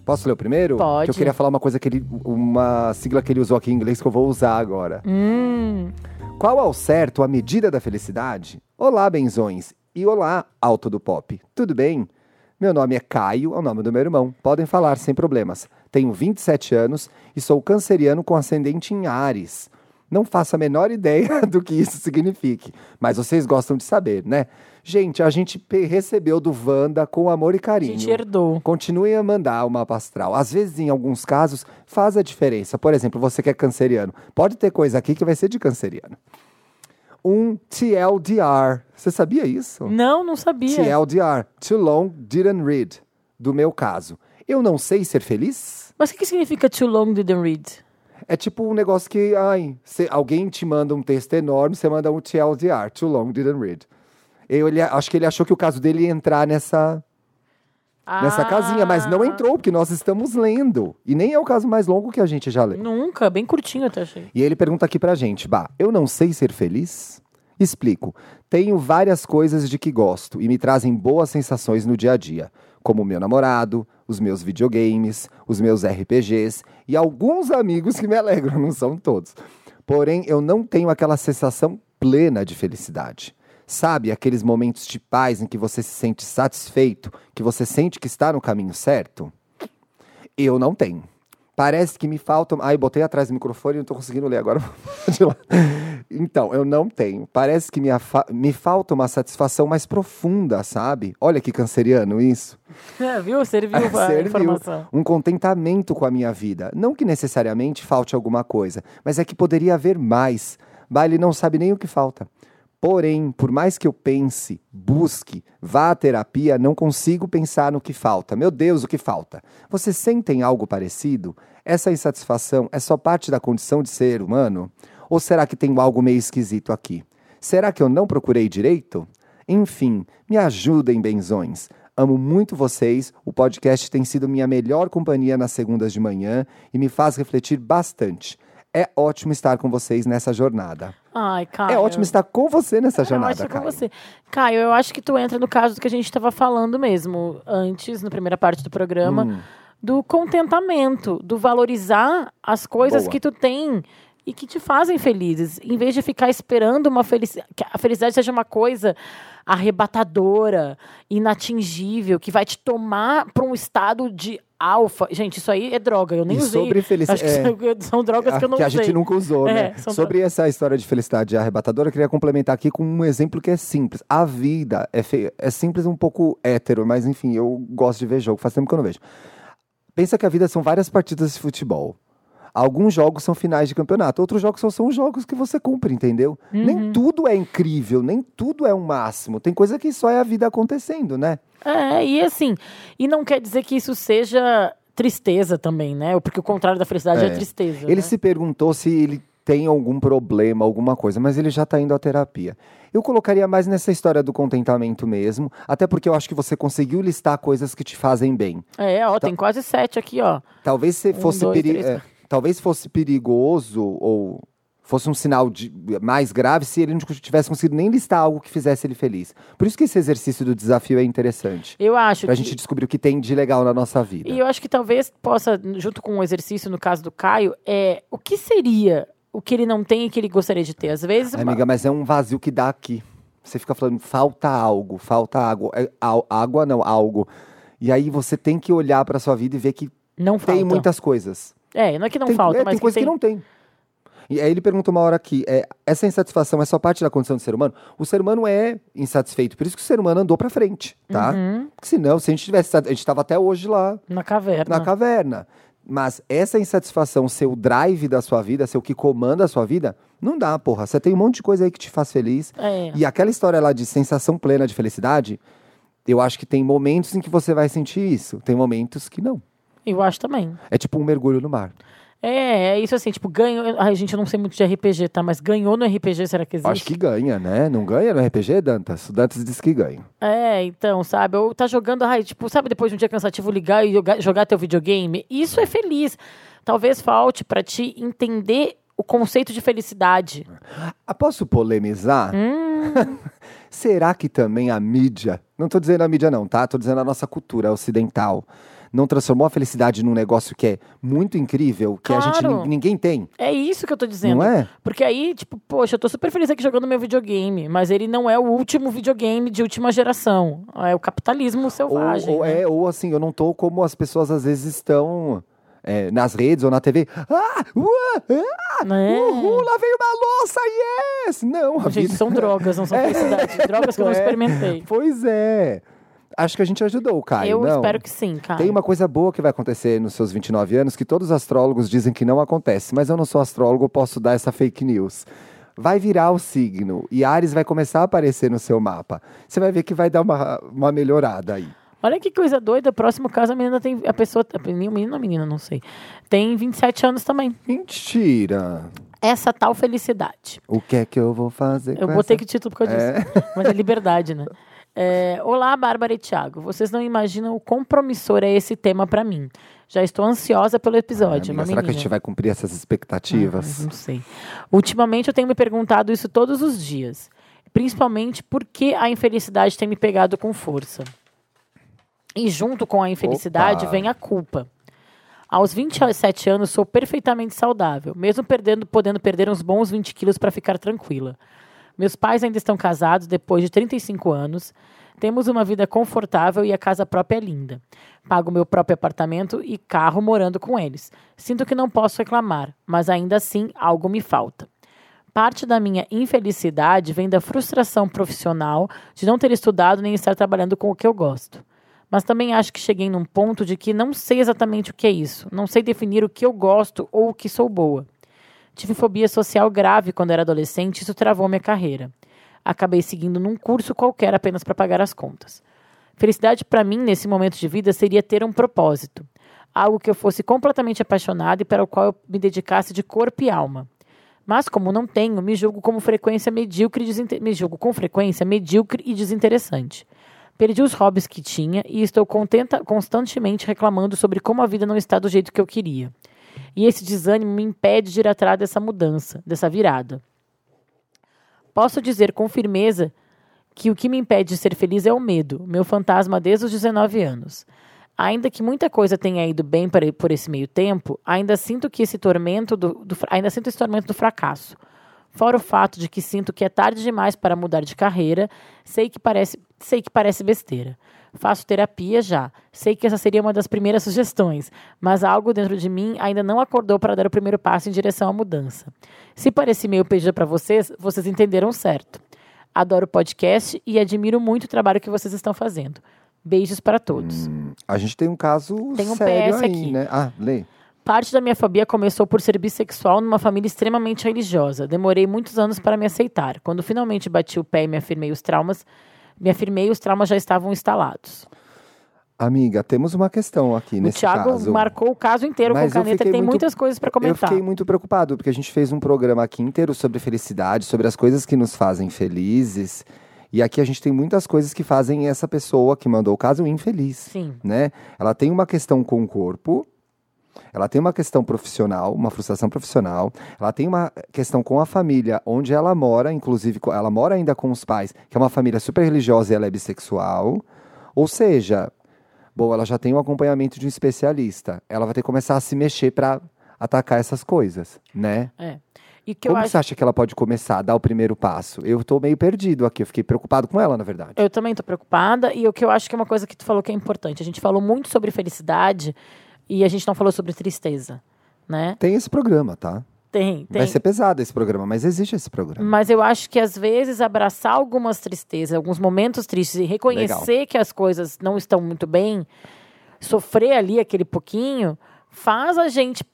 A: Posso ler o primeiro?
B: Pode.
A: Que eu queria falar uma coisa que ele. Uma sigla que ele usou aqui em inglês que eu vou usar agora.
B: Hum,
A: Qual ao certo a medida da felicidade? Olá, benzões. E olá, alto do pop. Tudo bem? Meu nome é Caio, é o nome do meu irmão. Podem falar sem problemas. Tenho 27 anos e sou canceriano com ascendente em Ares. Não faço a menor ideia do que isso signifique, mas vocês gostam de saber, né? Gente, a gente recebeu do Wanda com amor e
B: a
A: carinho.
B: gente herdou.
A: Continuem a mandar o mapa astral. Às vezes, em alguns casos, faz a diferença. Por exemplo, você que é canceriano. Pode ter coisa aqui que vai ser de canceriano. Um TLDR. Você sabia isso?
B: Não, não sabia.
A: TLDR. Too long, didn't read. Do meu caso. Eu não sei ser feliz?
B: Mas o que, que significa too long didn't read?
A: É tipo um negócio que, ai, cê- alguém te manda um texto enorme, você manda um TLDR. Too long, didn't read. Eu, ele, acho que ele achou que o caso dele ia entrar nessa, nessa
B: Ah,
A: casinha, mas não entrou, porque nós estamos lendo. E nem é o caso mais longo que a gente já leu.
B: Nunca, bem curtinho até achei.
A: E ele pergunta aqui pra gente, bah, eu não sei ser feliz? Explico. Tenho várias coisas de que gosto e me trazem boas sensações no dia a dia, como o meu namorado, os meus videogames, os meus RPGs e alguns amigos que me alegram, não são todos. Porém, eu não tenho aquela sensação plena de felicidade. Sabe, aqueles momentos de paz em que você se sente satisfeito, que você sente que está no caminho certo? Eu não tenho. Parece que me faltam. Ai, botei atrás do microfone e não estou conseguindo ler agora. então, eu não tenho. Parece que me, afa... me falta uma satisfação mais profunda, sabe? Olha que canceriano isso.
B: É, viu? Serviu a
A: Serviu.
B: informação.
A: Um contentamento com a minha vida. Não que necessariamente falte alguma coisa, mas é que poderia haver mais. Baile não sabe nem o que falta. Porém, por mais que eu pense, busque, vá à terapia, não consigo pensar no que falta. Meu Deus, o que falta? Vocês sentem algo parecido? Essa insatisfação é só parte da condição de ser humano? Ou será que tem algo meio esquisito aqui? Será que eu não procurei direito? Enfim, me ajudem, benzões. Amo muito vocês. O podcast tem sido minha melhor companhia nas segundas de manhã e me faz refletir bastante. É ótimo estar com vocês nessa jornada.
B: Ai, Caio.
A: É ótimo estar com você nessa
B: Eu
A: jornada,
B: que
A: Caio.
B: você. Caio, eu acho que tu entra no caso do que a gente estava falando mesmo antes, na primeira parte do programa,
A: Hum.
B: do contentamento, do valorizar as coisas
A: Boa.
B: que tu tem e que te fazem felizes, em vez de ficar esperando uma felicidade, que a felicidade seja uma coisa arrebatadora, inatingível, que vai te tomar para um estado de alfa. Gente, isso aí é droga, eu nem
A: E
B: usei.
A: sobre felici-
B: Acho que
A: é.
B: são- drogas que eu não
A: a
B: usei.
A: gente nunca usou,
B: É,
A: né? Sobre essa história de felicidade arrebatadora, eu queria complementar aqui com um exemplo que é simples. A vida é, fe... é simples um pouco hétero, mas enfim, eu gosto de ver jogo, faz tempo que eu não vejo. Pensa que a vida são várias partidas de futebol. Alguns jogos são finais de campeonato, outros jogos só são jogos que você cumpre, entendeu?
B: Uhum.
A: Nem tudo é incrível, nem tudo é um máximo. Tem coisa que só é a vida acontecendo, né?
B: É, e assim, e não quer dizer que isso seja tristeza também, né? Porque o contrário da felicidade é,
A: É.
B: tristeza.
A: Ele
B: né?
A: se perguntou se ele tem algum problema, alguma coisa, mas ele já está indo à terapia. Eu colocaria mais nessa história do contentamento mesmo, até porque eu acho que você conseguiu listar coisas que te fazem bem.
B: É, ó, tem quase sete aqui, ó.
A: Talvez se
B: Um,
A: fosse
B: dois,
A: peri-
B: três,
A: é, talvez fosse perigoso ou fosse um sinal de mais grave se ele não tivesse conseguido nem listar algo que fizesse ele feliz. Por isso que esse exercício do desafio é interessante.
B: Eu acho
A: Pra
B: que...
A: gente descobrir o que tem de legal na nossa vida.
B: E eu acho que talvez possa, junto com o exercício, no caso do Caio, é o que seria o que ele não tem e que ele gostaria de ter? Às vezes,
A: Amiga, mas é um vazio que dá aqui. Você fica falando, falta algo, falta água. É, água não, algo. E aí você tem que olhar pra sua vida e ver que
B: não
A: tem
B: falta.
A: muitas coisas.
B: É, não é que não
A: tem,
B: falta,
A: é,
B: mas
A: tem coisa que, não tem. E aí ele perguntou uma hora aqui, é, essa insatisfação é só parte da condição do ser humano? O ser humano é insatisfeito, por isso que o ser humano andou pra frente, tá?
B: Uhum.
A: Porque senão, se a gente tivesse, a gente estava até hoje lá
B: na caverna.
A: na caverna. Mas essa insatisfação, ser o drive da sua vida, ser o que comanda a sua vida, não dá, porra. Você tem um monte de coisa aí que te faz feliz.
B: É.
A: E aquela história lá de sensação plena de felicidade, eu acho que tem momentos em que você vai sentir isso, tem momentos que não.
B: Eu acho também.
A: É tipo um mergulho no mar.
B: É, é isso assim, tipo, ganhou. Ai, gente, eu não sei muito de RPG, tá? Mas ganhou no RPG, será que existe?
A: Acho que ganha, né? Não ganha no RPG, Dantas? O Dantas disse que ganha.
B: É, então, sabe? Ou tá jogando, ai, tipo, sabe, depois de um dia cansativo, ligar e jogar, jogar teu videogame? Isso é feliz. Talvez falte pra ti entender o conceito de felicidade.
A: Ah, posso polemizar?
B: Hum.
A: Será que também a mídia, não tô dizendo a mídia não, tá? Tô dizendo a nossa cultura ocidental, não transformou a felicidade num negócio que é muito incrível, que a gente
B: Claro.
A: nin- ninguém tem,
B: É isso que eu tô dizendo.
A: não é?
B: Porque aí, tipo, poxa, eu tô super feliz aqui jogando meu videogame, mas ele não é o último videogame de última geração. É o capitalismo
A: Ou,
B: selvagem.
A: ou
B: né?
A: é, ou assim, eu não tô como as pessoas às vezes estão é, nas redes ou na TV. Ah, uá, ah,
B: Né?
A: uhul, lá veio uma louça, yes! Não, a
B: Gente,
A: vida...
B: são drogas, não são felicidade. Drogas que eu não
A: É.
B: experimentei.
A: Pois é. Acho que a gente ajudou o Caio,
B: eu
A: não?
B: espero que sim, cara.
A: Tem uma coisa boa que vai acontecer nos seus 29 anos que todos os astrólogos dizem que não acontece, mas eu não sou astrólogo, eu posso dar essa fake news. Vai virar o signo e Ares vai começar a aparecer no seu mapa. Você vai ver que vai dar uma, uma melhorada aí.
B: Olha que coisa doida. Próximo caso, a menina tem. A pessoa. A menina ou menina, não sei. Tem 27 anos também.
A: Mentira!
B: Essa tal felicidade.
A: O que é que eu vou fazer
B: Eu botei
A: essa...
B: que título por causa disso. Mas é liberdade, né? É, Olá, Bárbara e Thiago. Vocês não imaginam o quão promissor é esse tema pra mim. Já estou ansiosa pelo episódio.
A: Amiga,
B: uma
A: será que a
B: menina.
A: gente vai cumprir essas
B: Ah,
A: expectativas?
B: não sei. Ultimamente eu tenho me perguntado isso todos os dias. principalmente porque a infelicidade tem me pegado com força. E junto com a infelicidade
A: Opa.
B: vem a culpa. Aos 27 anos, sou perfeitamente saudável, mesmo perdendo, podendo perder uns bons 20 quilos para ficar tranquila. Meus pais ainda estão casados depois de 35 anos. Temos uma vida confortável e a casa própria é linda. Pago meu próprio apartamento e carro morando com eles. Sinto que não posso reclamar, mas ainda assim algo me falta. Parte da minha infelicidade vem da frustração profissional de não ter estudado nem estar trabalhando com o que eu gosto. Mas também acho que cheguei num ponto de que não sei exatamente o que é isso. Não sei definir o que eu gosto ou o que sou boa. Tive fobia social grave quando era adolescente e isso travou minha carreira. Acabei seguindo num curso qualquer apenas para pagar as contas. Felicidade para mim nesse momento de vida seria ter um propósito, algo que eu fosse completamente apaixonada e para o qual eu me dedicasse de corpo e alma. Mas como não tenho, me julgo como frequência medíocre desinter... me julgo com frequência medíocre e desinteressante. Perdi os hobbies que tinha e estou contenta, constantemente reclamando sobre como a vida não está do jeito que eu queria. E esse desânimo me impede de ir atrás dessa mudança, dessa virada. Posso dizer com firmeza que o que me impede de ser feliz é o medo, meu fantasma desde os 19 anos. Ainda que muita coisa tenha ido bem por esse meio tempo, ainda sinto que esse tormento do, do ainda sinto esse tormento do fracasso. Fora o fato de que sinto que é tarde demais para mudar de carreira, sei que parece, sei que parece besteira. Faço terapia já. Sei que essa seria uma das primeiras sugestões, mas algo dentro de mim ainda não acordou para dar o primeiro passo em direção à mudança. Se pareci meio pedido para vocês, vocês entenderam certo. Adoro o podcast e admiro muito o trabalho que vocês estão fazendo. Beijos para todos.
A: A gente tem um caso
B: Tem um
A: sério
B: PS
A: aí,
B: aqui.
A: né? Ah, lê.
B: Parte da minha fobia começou por ser bissexual numa família extremamente religiosa. Demorei muitos anos para me aceitar. Quando finalmente bati o pé e me afirmei os traumas, me afirmei os traumas já estavam instalados.
A: Amiga, temos uma questão aqui
B: o
A: nesse
B: Thiago
A: caso.
B: marcou o caso inteiro
A: Mas
B: com
A: eu
B: caneta, tem
A: muito-
B: muitas coisas para
A: Eu
B: comentar.
A: fiquei muito preocupado, porque a gente fez um programa aqui inteiro sobre felicidade, sobre as coisas que nos fazem felizes. E aqui a gente tem muitas coisas que fazem essa pessoa que mandou o caso infeliz.
B: Sim.
A: Né? Ela tem uma questão com o corpo, ela tem uma questão profissional, uma frustração profissional, ela tem uma questão com a família, onde ela mora, inclusive ela mora ainda com os pais, que é uma família super religiosa e ela é bissexual. Ou seja, bom, ela já tem um acompanhamento de um especialista. Ela vai ter que começar a se mexer para atacar essas coisas, né?
B: É. E o que
A: Como
B: acho.
A: você acha que ela pode começar a dar o primeiro passo? Eu tô meio perdido aqui, eu fiquei preocupado com ela, na verdade.
B: Eu também tô preocupada e o que eu acho que é uma coisa que tu falou que é importante. A gente falou muito sobre felicidade e a gente não falou sobre tristeza, né?
A: Tem esse programa, tá?
B: Tem, tem.
A: Vai ser pesado esse programa, mas existe esse programa.
B: Mas eu acho que às vezes abraçar algumas tristezas, alguns momentos tristes e reconhecer que as coisas não estão muito bem, sofrer ali aquele pouquinho, faz a gente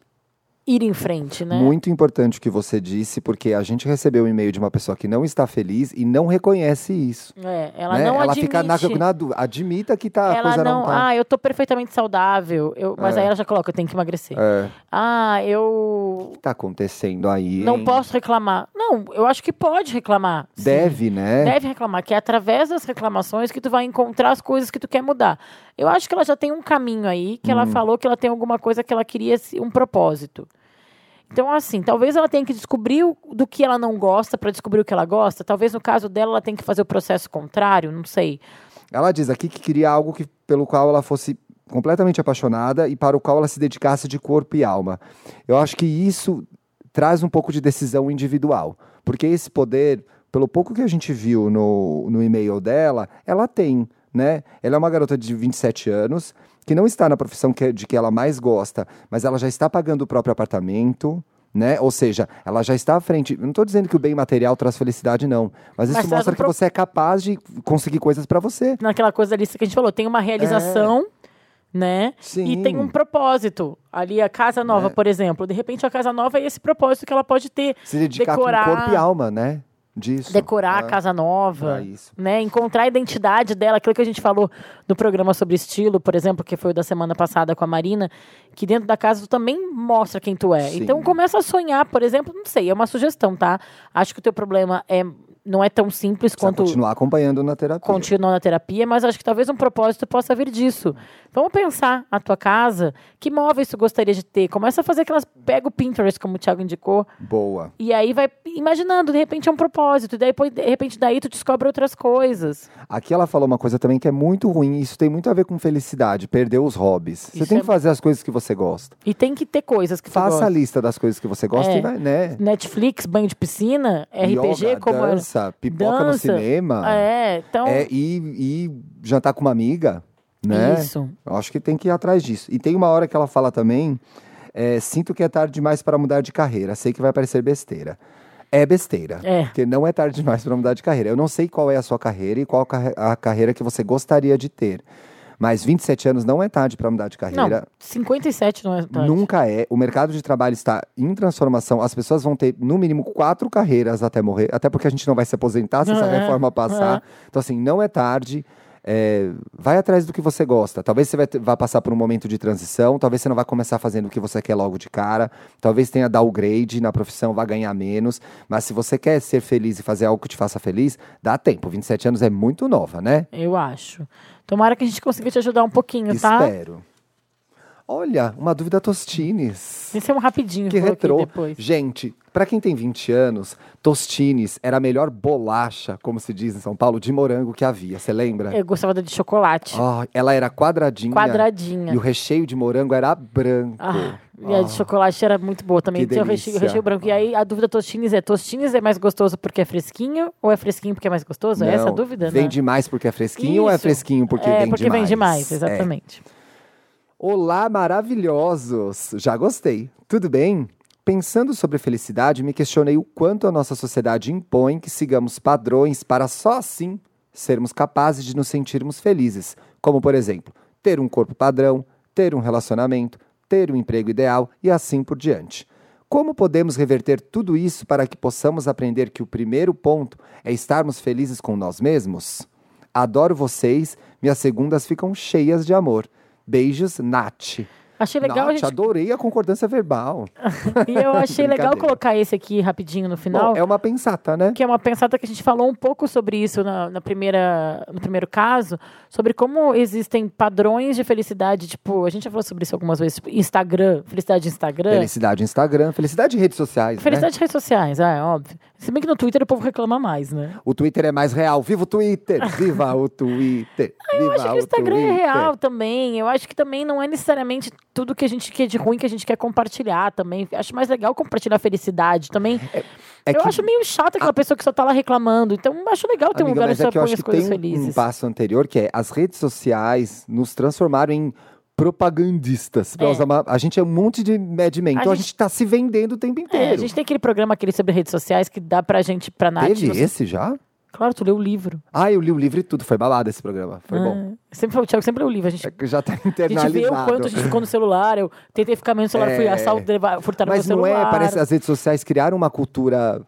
B: ir em frente, né?
A: Muito importante o que você disse, porque a gente recebeu um e-mail de uma pessoa que não está feliz e não reconhece isso.
B: É, ela
A: né?
B: não
A: ela
B: admite.
A: fica na, na. Admita que tá, a
B: ela
A: coisa não,
B: não,
A: tá.
B: ah, eu tô perfeitamente saudável, eu, mas
A: É.
B: aí ela já coloca, eu tenho que emagrecer.
A: É,
B: Ah, eu
A: o que tá acontecendo aí?
B: não
A: hein?
B: posso reclamar. Não, eu acho que pode reclamar. sim.
A: Deve, né?
B: Deve reclamar, que é através das reclamações que tu vai encontrar as coisas que tu quer mudar. Eu acho que ela já tem um caminho aí, que
A: Hum.
B: ela falou que ela tem alguma coisa que ela queria, se- um propósito. Então, assim, talvez ela tenha que descobrir o- do que ela não gosta para descobrir o que ela gosta. Talvez no caso dela ela tenha que fazer o processo contrário, não sei.
A: Ela diz aqui que queria algo que, pelo qual ela fosse completamente apaixonada e para o qual ela se dedicasse de corpo e alma. Eu acho que isso traz um pouco de decisão individual, porque esse poder, pelo pouco que a gente viu no, no e-mail dela, ela tem, né? Ela é uma garota de 27 anos que não está na profissão que, de que ela mais gosta, mas ela já está pagando o próprio apartamento. Né? Ou seja, ela já está à frente. Eu não estou dizendo que o bem material traz felicidade, não. Mas isso
B: Mas
A: mostra que
B: pro-
A: você é capaz de conseguir coisas para você.
B: Naquela coisa da lista que a gente falou, tem uma realização, né?
A: É. Sim.
B: E tem um propósito. Ali a casa nova,
A: É.
B: por exemplo. De repente a casa nova é esse propósito que ela pode ter.
A: Se dedicar
B: decorar,
A: com corpo e alma, né? Disso.
B: decorar a
A: É,
B: casa nova,
A: isso.
B: né? Encontrar a identidade dela, aquilo que a gente falou no programa sobre estilo, por exemplo, que foi o da semana passada com a Marina, que dentro da casa tu também mostra quem tu é.
A: Sim.
B: Então começa a sonhar, por exemplo, não sei, é uma sugestão, tá? Acho que o teu problema é não é tão simples
A: Precisa
B: quanto
A: continuar acompanhando na terapia.
B: continuar na terapia, mas acho que talvez um propósito possa vir disso. Vamos pensar a tua casa, que móveis tu gostaria de ter? Começa a fazer aquelas, pega o Pinterest, como o Thiago indicou,
A: Boa.
B: e aí vai imaginando, de repente é um propósito, e daí, de repente daí tu descobre outras coisas.
A: Aqui ela falou uma coisa também que é muito ruim, isso tem muito a ver com felicidade, perder os hobbies. Você
B: Isso
A: tem
B: é-
A: que fazer as coisas que você gosta.
B: E tem que ter coisas que
A: Faça
B: gosta.
A: a lista das coisas que você gosta
B: É.
A: e vai, né?
B: Netflix, banho de piscina, RPG,
A: Yoga,
B: como era.
A: Dança, pipoca no
B: Dança.
A: cinema.
B: É, então.
A: É, e, e jantar com uma amiga, né?
B: Isso.
A: Eu acho que tem que ir atrás disso. E tem uma hora que ela fala também: é, sinto que é tarde demais para mudar de carreira. Sei que vai parecer besteira. É besteira.
B: É.
A: Porque não é tarde demais para mudar de carreira. Eu não sei qual é a sua carreira e qual a carreira que você gostaria de ter. Mas 27 anos não é tarde para mudar de
B: Não,
A: carreira.
B: 57 não é tarde.
A: Nunca é. O mercado de trabalho está em transformação. As pessoas vão ter, no mínimo, quatro carreiras até morrer. Até porque a gente não vai se aposentar se essa
B: É,
A: reforma passar.
B: é.
A: Então, assim, não é tarde. É, vai atrás do que você gosta. Talvez você vai, vá passar por um momento de transição. Talvez você não vá começar fazendo o que você quer logo de cara. Talvez tenha downgrade na profissão, vá ganhar menos. Mas se você quer ser feliz e fazer algo que te faça feliz, dá tempo. 27 anos é muito nova, né?
B: Eu acho. Tomara que a gente consiga te ajudar um pouquinho, tá?
A: Espero. Olha, uma dúvida Tostines.
B: Esse é um rapidinho
A: Que retrô.
B: depois.
A: Gente, pra quem tem 20 anos, Tostines era a melhor bolacha, como se diz em São Paulo, de morango que havia. Você lembra?
B: Eu gostava da de chocolate.
A: Ah, ela era quadradinha.
B: Quadradinha.
A: E o recheio de morango era branco.
B: Ah, e a de chocolate era muito boa também.
A: que
B: Tinha o recheio, o recheio branco. E aí a dúvida tostines é: tostines é mais gostoso porque é fresquinho ou é fresquinho porque é mais gostoso? é essa a
A: Não,
B: dúvida,
A: Vem
B: né?
A: demais porque é fresquinho ou é
B: Isso.
A: fresquinho porque
B: é,
A: vem
B: porque
A: demais?
B: vem demais,
A: É.
B: exatamente.
A: Olá, maravilhosos! Já gostei. Tudo bem? Pensando sobre felicidade, me questionei o quanto a nossa sociedade impõe que sigamos padrões para só assim sermos capazes de nos sentirmos felizes. Como, por exemplo, ter um corpo padrão, ter um relacionamento, ter um emprego ideal e assim por diante. Como podemos reverter tudo isso para que possamos aprender que o primeiro ponto é estarmos felizes com nós mesmos? Adoro vocês, minhas segundas ficam cheias de amor. Beijos, Nath.
B: Achei legal a
A: Nath,
B: gente.
A: adorei a concordância verbal.
B: E eu achei legal colocar esse aqui rapidinho no final.
A: Bom, é uma pensata, né?
B: Que é uma pensada que a gente falou um pouco sobre isso na, na primeira, no primeiro caso, sobre como existem padrões de felicidade. Tipo, a gente já falou sobre isso algumas vezes. Tipo, Instagram, felicidade de Instagram.
A: Felicidade Instagram, felicidade em redes sociais, né?
B: Felicidade de redes sociais, é óbvio. Se bem que no Twitter o povo reclama mais, né?
A: O Twitter é mais real. Viva o Twitter! Viva o Twitter! Viva
B: Eu acho que o Instagram é
A: Twitter.
B: real também. Eu acho que também não é necessariamente tudo que a gente quer de ruim que a gente quer compartilhar também. Acho mais legal compartilhar felicidade também.
A: É
B: eu
A: que-
B: acho meio chato aquela pessoa que só tá lá reclamando. Então, acho legal ter um
A: Amiga,
B: lugar onde você
A: é eu
B: põe as coisas
A: tem um- um
B: felizes.
A: passo anterior que é as redes sociais nos transformaram em propagandistas.
B: É.
A: usar a gente é um monte de Mad Men, então a
B: gente-
A: gente tá se vendendo o tempo inteiro.
B: É, a gente tem aquele programa aquele sobre redes sociais que dá pra gente, pra Nath.
A: Teve
B: não
A: esse já?
B: Claro, tu leu o livro.
A: Ah, eu li o livro e tudo. Foi balado esse programa. Foi bom.
B: Ah, Sempre, o Thiago sempre leu o livro. A gente,
A: É já tá
B: a gente
A: internalizado.
B: vê o quanto a gente ficou no celular. Eu tentei ficar menos no celular, fui
A: É.
B: assalto, levar- furtaram
A: Mas
B: meu
A: não
B: celular.
A: é, parece as redes sociais criaram uma cultura,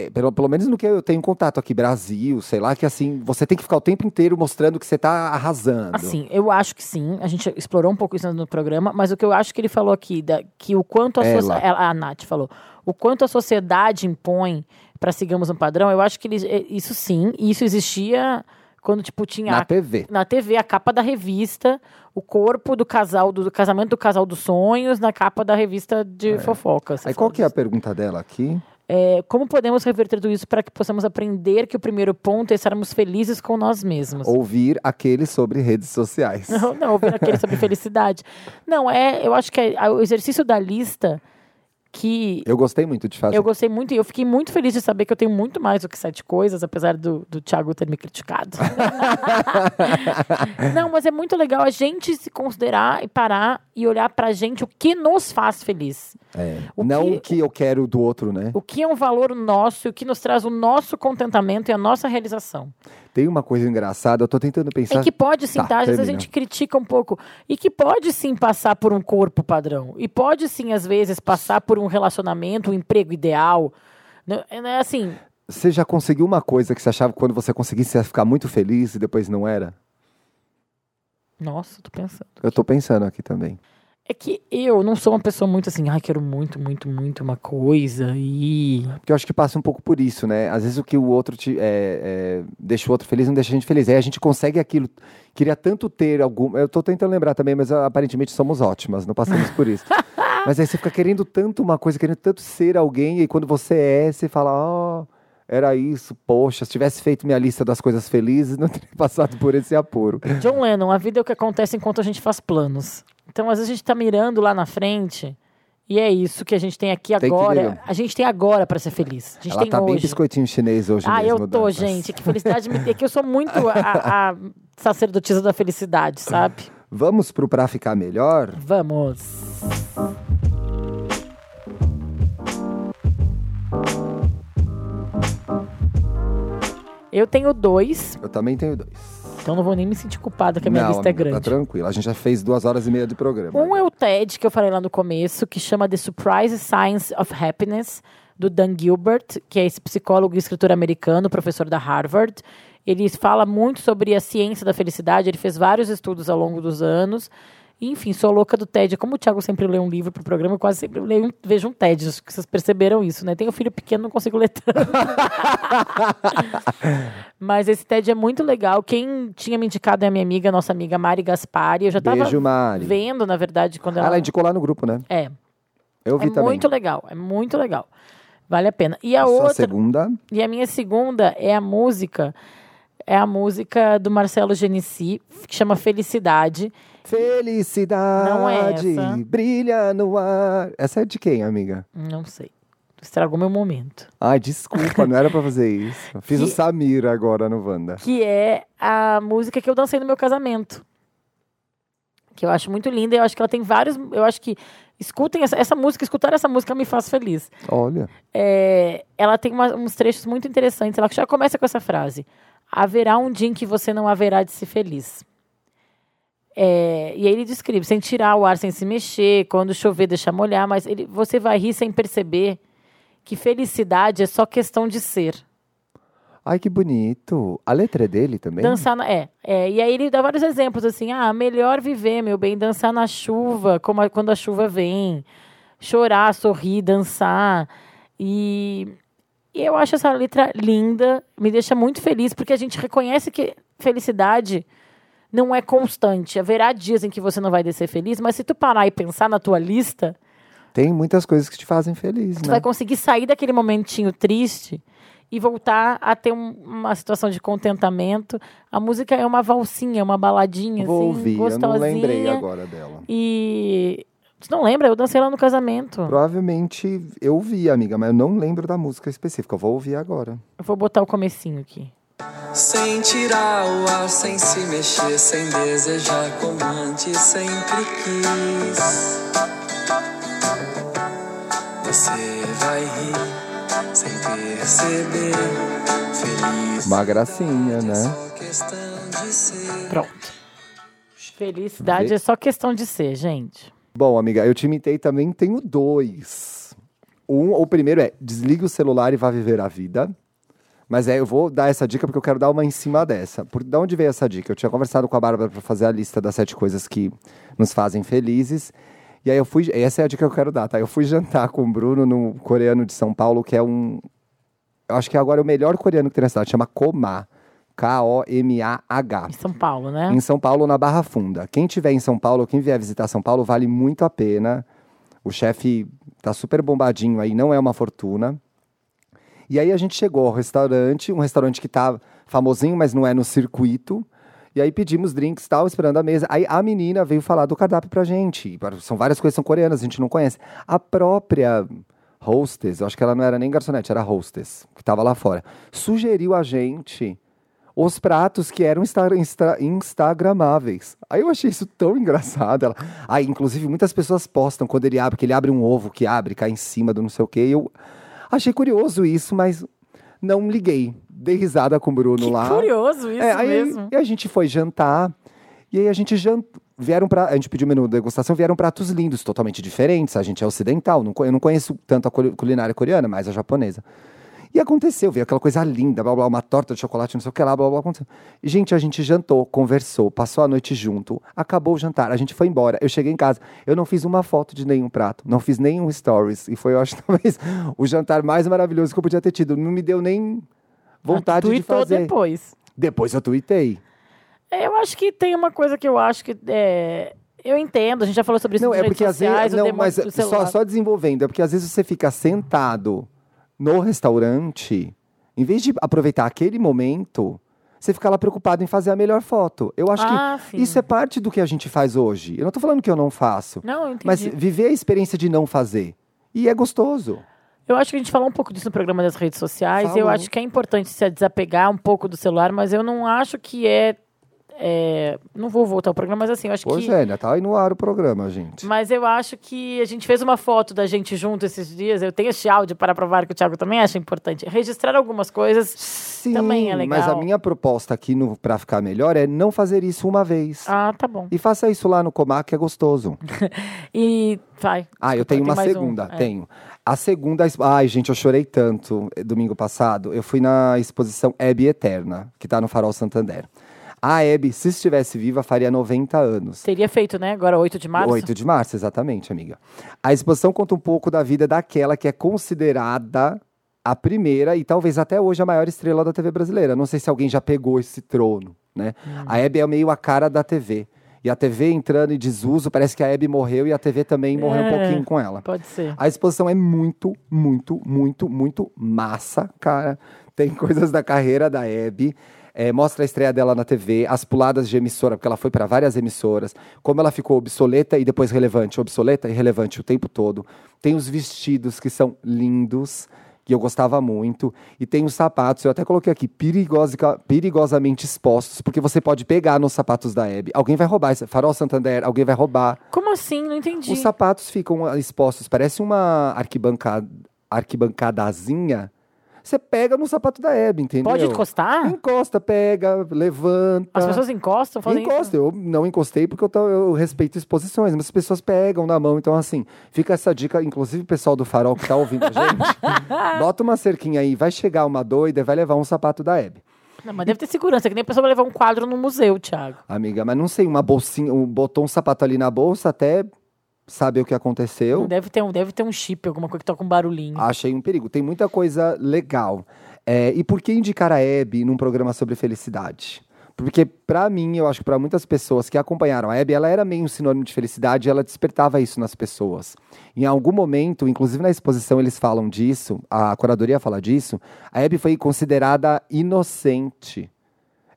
A: é, pelo, pelo menos no que eu tenho contato aqui, Brasil, sei lá, que assim, você tem que ficar o tempo inteiro mostrando que você tá arrasando.
B: Assim, eu acho que sim. A gente explorou um pouco isso no programa, mas o que eu acho que ele falou aqui, da- que o quanto a
A: Ela.
B: sociedade. A Nath falou. O quanto a sociedade impõe para sigamos um padrão, eu acho que eles, é, isso sim, e isso existia quando, tipo, tinha
A: Na
B: a-
A: TV.
B: na TV, a capa da revista, o corpo do casal, do, do casamento do casal dos sonhos, na capa da revista de fofoca. você
A: Aí qual que é a pergunta dela aqui?
B: É, como podemos reverter tudo isso para que possamos aprender que o primeiro ponto é estarmos felizes com nós mesmos?
A: Ouvir aquele sobre redes sociais.
B: Não, não, ouvir aquele sobre felicidade. Não, é, eu acho que é, o exercício da lista que
A: Eu gostei muito de fazer.
B: eu gostei muito e eu fiquei muito feliz de saber que eu tenho muito mais do que sete coisas, apesar do, do Thiago ter me criticado. não, mas é muito legal a gente se considerar e parar e olhar pra gente o que nos faz feliz.
A: É.
B: O
A: Não
B: que-
A: o que eu quero do outro, né?
B: O que é um valor nosso, o que nos traz o nosso contentamento e a nossa realização.
A: Tem uma coisa engraçada, eu tô tentando pensar.
B: E que pode sim,
A: Tá,
B: tá? Às vezes a gente critica um pouco. E que pode sim passar por um corpo padrão. E pode sim, às vezes, passar por um relacionamento, um emprego ideal. Não é assim.
A: Você já conseguiu uma coisa que você achava que quando você conseguisse você ia ficar muito feliz e depois não era?
B: Nossa, tô pensando.
A: Eu tô pensando aqui também.
B: É que eu não sou uma pessoa muito assim, ai, quero muito, muito, muito uma coisa e.
A: Porque eu acho que passa um pouco por isso, né? Às vezes o que o outro te, é, é, deixa o outro feliz não deixa a gente feliz. Aí a gente consegue aquilo. Queria tanto ter algum. Eu tô tentando lembrar também, mas ah, aparentemente somos ótimas, não passamos por isso. mas aí você fica querendo tanto uma coisa, querendo tanto ser alguém, e quando você é, você fala, ó. era isso, poxa, se tivesse feito minha lista das coisas felizes, não teria passado por esse apuro.
B: John Lennon, a vida é o que acontece enquanto a gente faz planos. Então, às vezes, a gente tá mirando lá na frente. E é isso que a gente tem aqui
A: Tem
B: agora. A gente tem agora pra ser feliz. A gente
A: Ela
B: tem
A: tá bem
B: hoje.
A: biscoitinho chinês hoje
B: Ah,
A: mesmo.
B: eu tô, gente. Que felicidade me. É que eu sou muito a, a sacerdotisa da felicidade, sabe?
A: Vamos pro Pra Ficar Melhor?
B: Vamos. Eu tenho dois,
A: Eu também tenho dois.
B: Então não vou nem me sentir culpada que a minha
A: não,
B: lista é
A: amiga,
B: grande.
A: Tá tranquilo. A gente já fez duas horas e meia de programa.
B: Um é o TED, que eu falei lá no começo, que chama The Surprise Science of Happiness, do Dan Gilbert, que é esse psicólogo e escritor americano, professor da Harvard. Ele fala muito sobre a ciência da felicidade, ele fez vários estudos ao longo dos anos. E, Enfim, sou louca do TED. Como o Thiago sempre lê um livro pro programa, eu quase sempre leio, vejo um TED. Acho que vocês perceberam isso, né? Tenho filho pequeno, não consigo ler tanto. Mas esse TED é muito legal. Quem tinha me indicado é a minha amiga, nossa amiga Mari Gaspari. Eu já estava
A: Beijo, Mari.
B: vendo, na verdade, quando ela.
A: Ela indicou lá no grupo, né?
B: É,
A: Eu vi
B: é
A: também.
B: muito legal, é muito legal. Vale a pena. E a
A: Sua
B: outra,
A: segunda.
B: e a minha segunda é a música, é a música do Marcelo Genesi, que chama Felicidade.
A: Felicidade
B: Não é essa.
A: brilha no ar. Essa é de quem, amiga?
B: Não sei. Estragou meu momento.
A: Ai, desculpa, não era pra fazer isso. Fiz o
B: Que-
A: Samir agora no Wanda.
B: Que é a música que eu dancei no meu casamento. Que eu acho muito linda. Eu acho que ela tem vários. Eu acho que. Escutem essa, essa música, escutar essa música me faz feliz.
A: Olha.
B: É, ela tem uma- uns trechos muito interessantes. Ela já começa com essa frase: Haverá um dia em que você não haverá de ser feliz. É, e aí ele descreve, sem tirar o ar, sem se mexer, quando chover, deixar molhar, mas ele, você vai rir sem perceber que felicidade é só questão de ser.
A: Ai, que bonito. A letra é dele também?
B: Dançar na, é, é, e aí ele dá vários exemplos assim, ah, melhor viver, meu bem, dançar na chuva, como a- quando a chuva vem, chorar, sorrir, dançar. E, e eu acho essa letra linda, me deixa muito feliz, porque a gente reconhece que felicidade não é constante. Haverá dias em que você não vai descer feliz, mas se tu parar e pensar na tua lista,
A: Tem muitas coisas que te fazem feliz,
B: tu
A: né?
B: vai conseguir sair daquele momentinho triste e voltar a ter um- uma situação de contentamento. A música é uma valsinha, uma baladinha,
A: Vou
B: assim,
A: ouvir, eu
B: gostosinha.
A: não lembrei agora dela.
B: E. Tu não lembra? Eu dancei lá no casamento.
A: Provavelmente eu vi, amiga, mas eu não lembro da música específica. Eu vou ouvir agora.
B: Eu vou botar o comecinho aqui.
C: Sem tirar o ar, sem se mexer, sem desejar como antes sempre quis. Você vai rir sem perceber, feliz.
A: Uma gracinha,
C: É
A: né?
C: só questão de ser.
B: Pronto. Felicidade
A: Vê-
B: é só questão de ser, gente.
A: Bom, amiga, eu te imitei também, tenho dois. Um, o primeiro é desligue o celular e vá viver a vida. Mas é, eu vou dar essa dica porque eu quero dar uma em cima dessa. Por de onde veio essa dica? Eu tinha conversado com a Bárbara para fazer a lista das sete coisas que nos fazem felizes. E aí eu fui. Essa é a dica que eu quero dar, tá? Eu fui jantar com o Bruno no coreano de São Paulo, que é um. Eu acho que agora é o melhor coreano que tem na cidade, chama Koma. K-O-M-A-H
B: Em São Paulo, né?
A: em São Paulo, na Barra Funda. Quem tiver em São Paulo, quem vier visitar São Paulo, vale muito a pena. O chefe tá super bombadinho aí, não é uma fortuna. E aí a gente chegou ao restaurante, um restaurante que tá famosinho, mas não é no circuito. E aí pedimos drinks e tal, esperando a mesa. Aí a menina veio falar do cardápio pra gente. São várias coisas são coreanas, a gente não conhece. A própria hostess, eu acho que ela não era nem garçonete, era hostess, que tava lá fora, sugeriu a gente os pratos que eram insta insta instagramáveis. Aí eu achei isso tão engraçado. Ela... Aí, inclusive, muitas pessoas postam quando ele abre, que ele abre um ovo que abre, cai em cima do não sei o quê. E eu achei curioso isso, mas não liguei. Dei risada com o Bruno
B: Que
A: lá.
B: curioso isso
A: É, aí,
B: mesmo.
A: E a gente foi jantar. E aí a gente jantou. Vieram pra, a gente pediu menu de degustação, vieram pratos lindos, totalmente diferentes. A gente é ocidental, não eu não conheço tanto a culi- culinária coreana, mas a japonesa. E aconteceu, veio aquela coisa linda, blá, blá, uma torta de chocolate, não sei o que lá, blá, blá, aconteceu. Gente, a gente jantou, conversou, passou a noite junto, acabou o jantar, a gente foi embora. Eu cheguei em casa, eu não fiz uma foto de nenhum prato, não fiz nenhum stories. E foi, eu acho, talvez, o jantar mais maravilhoso que eu podia ter tido. Não me deu nem vontade de fazer.
B: depois.
A: Depois eu tuitei.
B: É, Eu acho que tem uma coisa que eu acho que. é, eu entendo, a gente já falou sobre isso
A: Não,
B: nas
A: é
B: redes
A: porque às
B: sociais,
A: vezes.
B: o
A: Não, mas só, só desenvolvendo. É porque às vezes você fica sentado no restaurante, em vez de aproveitar aquele momento, você fica lá preocupado em fazer a melhor foto. Eu acho
B: Ah,
A: que
B: sim.
A: isso é parte do que a gente faz hoje. Eu não tô falando que eu não faço,
B: Não, eu entendi.
A: mas viver a experiência de não fazer. E é gostoso.
B: Eu acho que a gente falou um pouco disso no programa das redes sociais. Eu
A: Falou.
B: acho que é importante se desapegar um pouco do celular, mas eu não acho que é. É, não vou voltar ao programa, mas assim, eu acho
A: Pois
B: que.
A: é, né? Tá aí no ar o programa, gente.
B: Mas eu acho que a gente fez uma foto da gente junto esses dias. Eu tenho esse áudio para provar que o Thiago também acha importante. Registrar algumas coisas
A: Sim,
B: também é legal.
A: mas a minha proposta aqui Pra Ficar Melhor é não fazer isso uma vez.
B: Ah, tá bom.
A: E faça isso lá no Comac, que é gostoso.
B: E vai.
A: Ah, eu tenho uma
B: mais um.
A: segunda,
B: É.
A: tenho. A segunda, ai gente, eu chorei tanto eh, domingo passado. Eu fui na exposição Hebe Eterna, que tá no Farol Santander. A Hebe, se estivesse viva, faria 90 anos.
B: Teria feito, né? Agora 8 de março.
A: 8 de março, exatamente, amiga. A exposição conta um pouco da vida daquela que é considerada a primeira e talvez até hoje a maior estrela da TV brasileira. Não sei se alguém já pegou esse trono, né?
B: Hum.
A: A Hebe é meio a cara da TV. E a TV entrando em desuso, parece que a Hebe morreu e a TV também morreu um
B: É.
A: pouquinho com ela.
B: Pode ser.
A: A exposição é muito, muito, muito, muito massa, cara. Tem coisas da carreira da Hebe. É, mostra a estreia dela na TV, as puladas de emissora, porque ela foi para várias emissoras, como ela ficou obsoleta e depois relevante, obsoleta e relevante o tempo todo. Tem os vestidos que são lindos, que eu gostava muito, e tem os sapatos, eu até coloquei aqui, perigosa- perigosamente expostos, porque você pode pegar nos sapatos da Hebe. Alguém vai roubar, Farol Santander, alguém vai roubar.
B: Como assim? Não entendi.
A: Os sapatos ficam ah, expostos, parece uma arquibancada, arquibancadazinha. Você pega no sapato da Hebe, entendeu?
B: Pode encostar?
A: Encosta, pega, levanta.
B: As pessoas encostam, fazem
A: Encosta, eu não encostei porque eu, tô- eu respeito exposições, mas as pessoas pegam na mão, então assim, fica essa dica, inclusive o pessoal do Farol que tá ouvindo a gente, bota uma cerquinha aí, vai chegar uma doida e vai levar um sapato da Hebe.
B: Não, mas deve ter segurança, que nem a pessoa vai levar um quadro no museu, Thiago.
A: Amiga, mas não sei, uma bolsinha, um, botou um sapato ali na bolsa até saber o que aconteceu.
B: Deve ter, um, deve ter um chip, alguma coisa que toca um barulhinho.
A: Achei um perigo. Tem muita coisa legal. É, e por que indicar a Hebe num programa sobre felicidade? Porque, pra mim, eu acho que pra muitas pessoas que acompanharam a Hebe, ela era meio um sinônimo de felicidade e ela despertava isso nas pessoas. Em algum momento, inclusive na exposição, eles falam disso, a curadoria fala disso, a Hebe foi considerada inocente,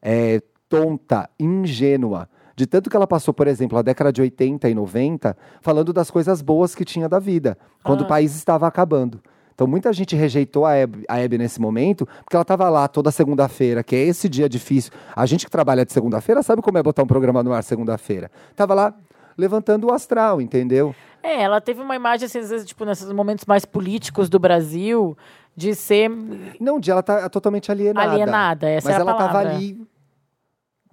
A: é, tonta, ingênua. De tanto que ela passou, por exemplo, a década de 80 e 90, falando das coisas boas que tinha da vida, quando
B: Ah.
A: o país estava acabando. Então, muita gente rejeitou a Hebe, a Hebe nesse momento, porque ela estava lá toda segunda-feira, que é esse dia difícil. A gente que trabalha de segunda-feira sabe como é botar um programa no ar segunda-feira. Tava lá levantando o astral, entendeu?
B: É, ela teve uma imagem, assim, às vezes, tipo, nesses momentos mais políticos do Brasil, de ser.
A: Não, de ela tá totalmente alienada.
B: Alienada, essa
A: Mas
B: é a
A: ela tava
B: palavra.
A: ali,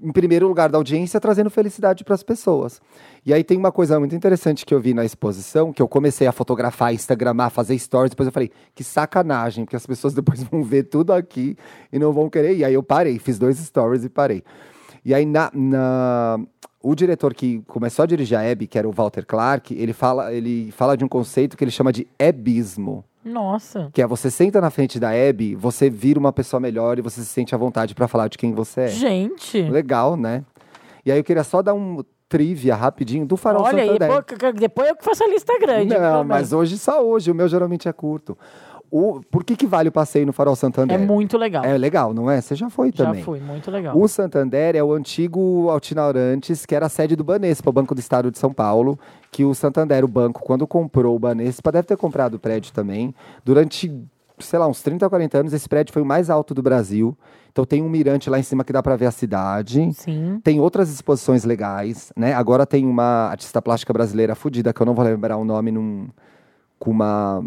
A: em primeiro lugar da audiência, trazendo felicidade para as pessoas. E aí tem uma coisa muito interessante que eu vi na exposição, que eu comecei a fotografar, instagramar, fazer stories, depois eu falei, que sacanagem, porque as pessoas depois vão ver tudo aqui e não vão querer. E aí eu parei, fiz dois stories e parei. E aí na, na- o diretor que começou a dirigir a Hebe, que era o Walter Clark, ele fala, ele fala de um conceito que ele chama de ebismo.
B: Nossa.
A: Que é você senta na frente da Abby, você vira uma pessoa melhor e você se sente à vontade pra falar de quem você é.
B: Gente.
A: Legal, né? E aí eu queria só dar um trivia rapidinho do Farol
B: Olha
A: Santander.
B: depois, depois eu que faço a lista grande.
A: Não, mas hoje só hoje, o meu geralmente é curto. O, por que, que vale o passeio no Farol Santander?
B: É muito legal.
A: É legal, não é? Você já foi
B: Já
A: também.
B: fui, muito legal.
A: O Santander é o antigo Altinaurantes, que era a sede do Banespa, o Banco do Estado de São Paulo, que o Santander, o banco, quando comprou o Banespa, deve ter comprado o prédio também. Durante, sei lá, uns 30, 40 anos, esse prédio foi o mais alto do Brasil. Então tem um mirante lá em cima que dá para ver a cidade.
B: Sim.
A: Tem outras exposições legais, né? Agora tem uma artista plástica brasileira fudida, que eu não vou lembrar o nome, num, com uma,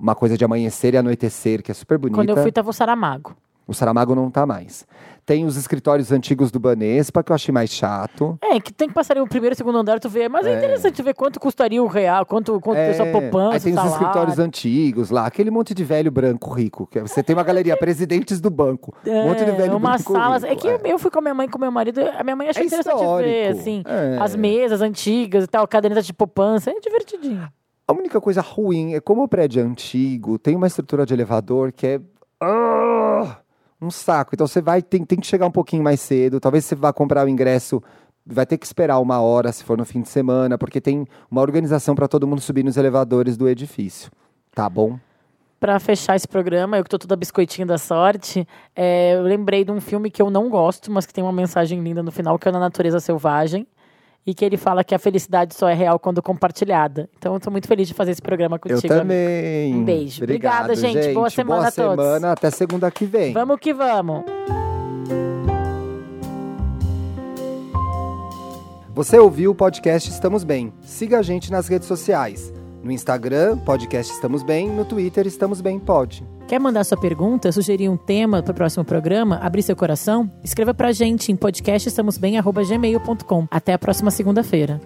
A: uma coisa de amanhecer e anoitecer, que é super bonita.
B: Quando eu fui, tava o Saramago.
A: O Saramago não tá mais. Tem os escritórios antigos do Banespa, que eu achei mais chato.
B: É, que tem que passar o primeiro e o segundo andar, tu vê. Mas é, interessante ver quanto custaria o real, quanto, quanto é, essa poupança,
A: Aí tem os
B: salário.
A: escritórios antigos lá, aquele monte de velho branco rico. Que você tem uma galeria, presidentes do banco. um monte de velho
B: É, uma
A: branco
B: sala.
A: rico,
B: É que eu fui com a minha mãe e com o meu marido. A minha mãe achou
A: É
B: interessante ver,
A: histórico.
B: assim.
A: É.
B: As mesas antigas e tal, caderneta de poupança. É divertidinho.
A: A única coisa ruim é como o prédio é antigo, tem uma estrutura de elevador que é ah, um saco. Então você vai, tem, tem que chegar um pouquinho mais cedo. Talvez você vá comprar o ingresso, vai ter que esperar uma hora se for no fim de semana, porque tem uma organização para todo mundo subir nos elevadores do edifício. Tá bom?
B: Pra fechar esse programa, eu que tô toda biscoitinho da sorte, é, eu lembrei de um filme que eu não gosto, mas que tem uma mensagem linda no final, que é Na Natureza Selvagem. E que ele fala que a felicidade só é real quando compartilhada. Então eu tô muito feliz de fazer esse programa contigo.
A: Eu também.
B: Um beijo.
A: Obrigado,
B: Obrigada, gente. Boa semana
A: Boa
B: a todos.
A: semana. Até segunda que vem.
B: Vamos que vamos.
A: Você ouviu o podcast Estamos Bem. Siga a gente nas redes sociais. No Instagram, podcast Estamos Bem. No Twitter, Estamos Bem Pod.
B: Quer mandar sua pergunta, sugerir um tema para o próximo programa, abrir seu coração? Escreva pra gente em podcastestamosbem.gmail.com. Até a próxima segunda-feira.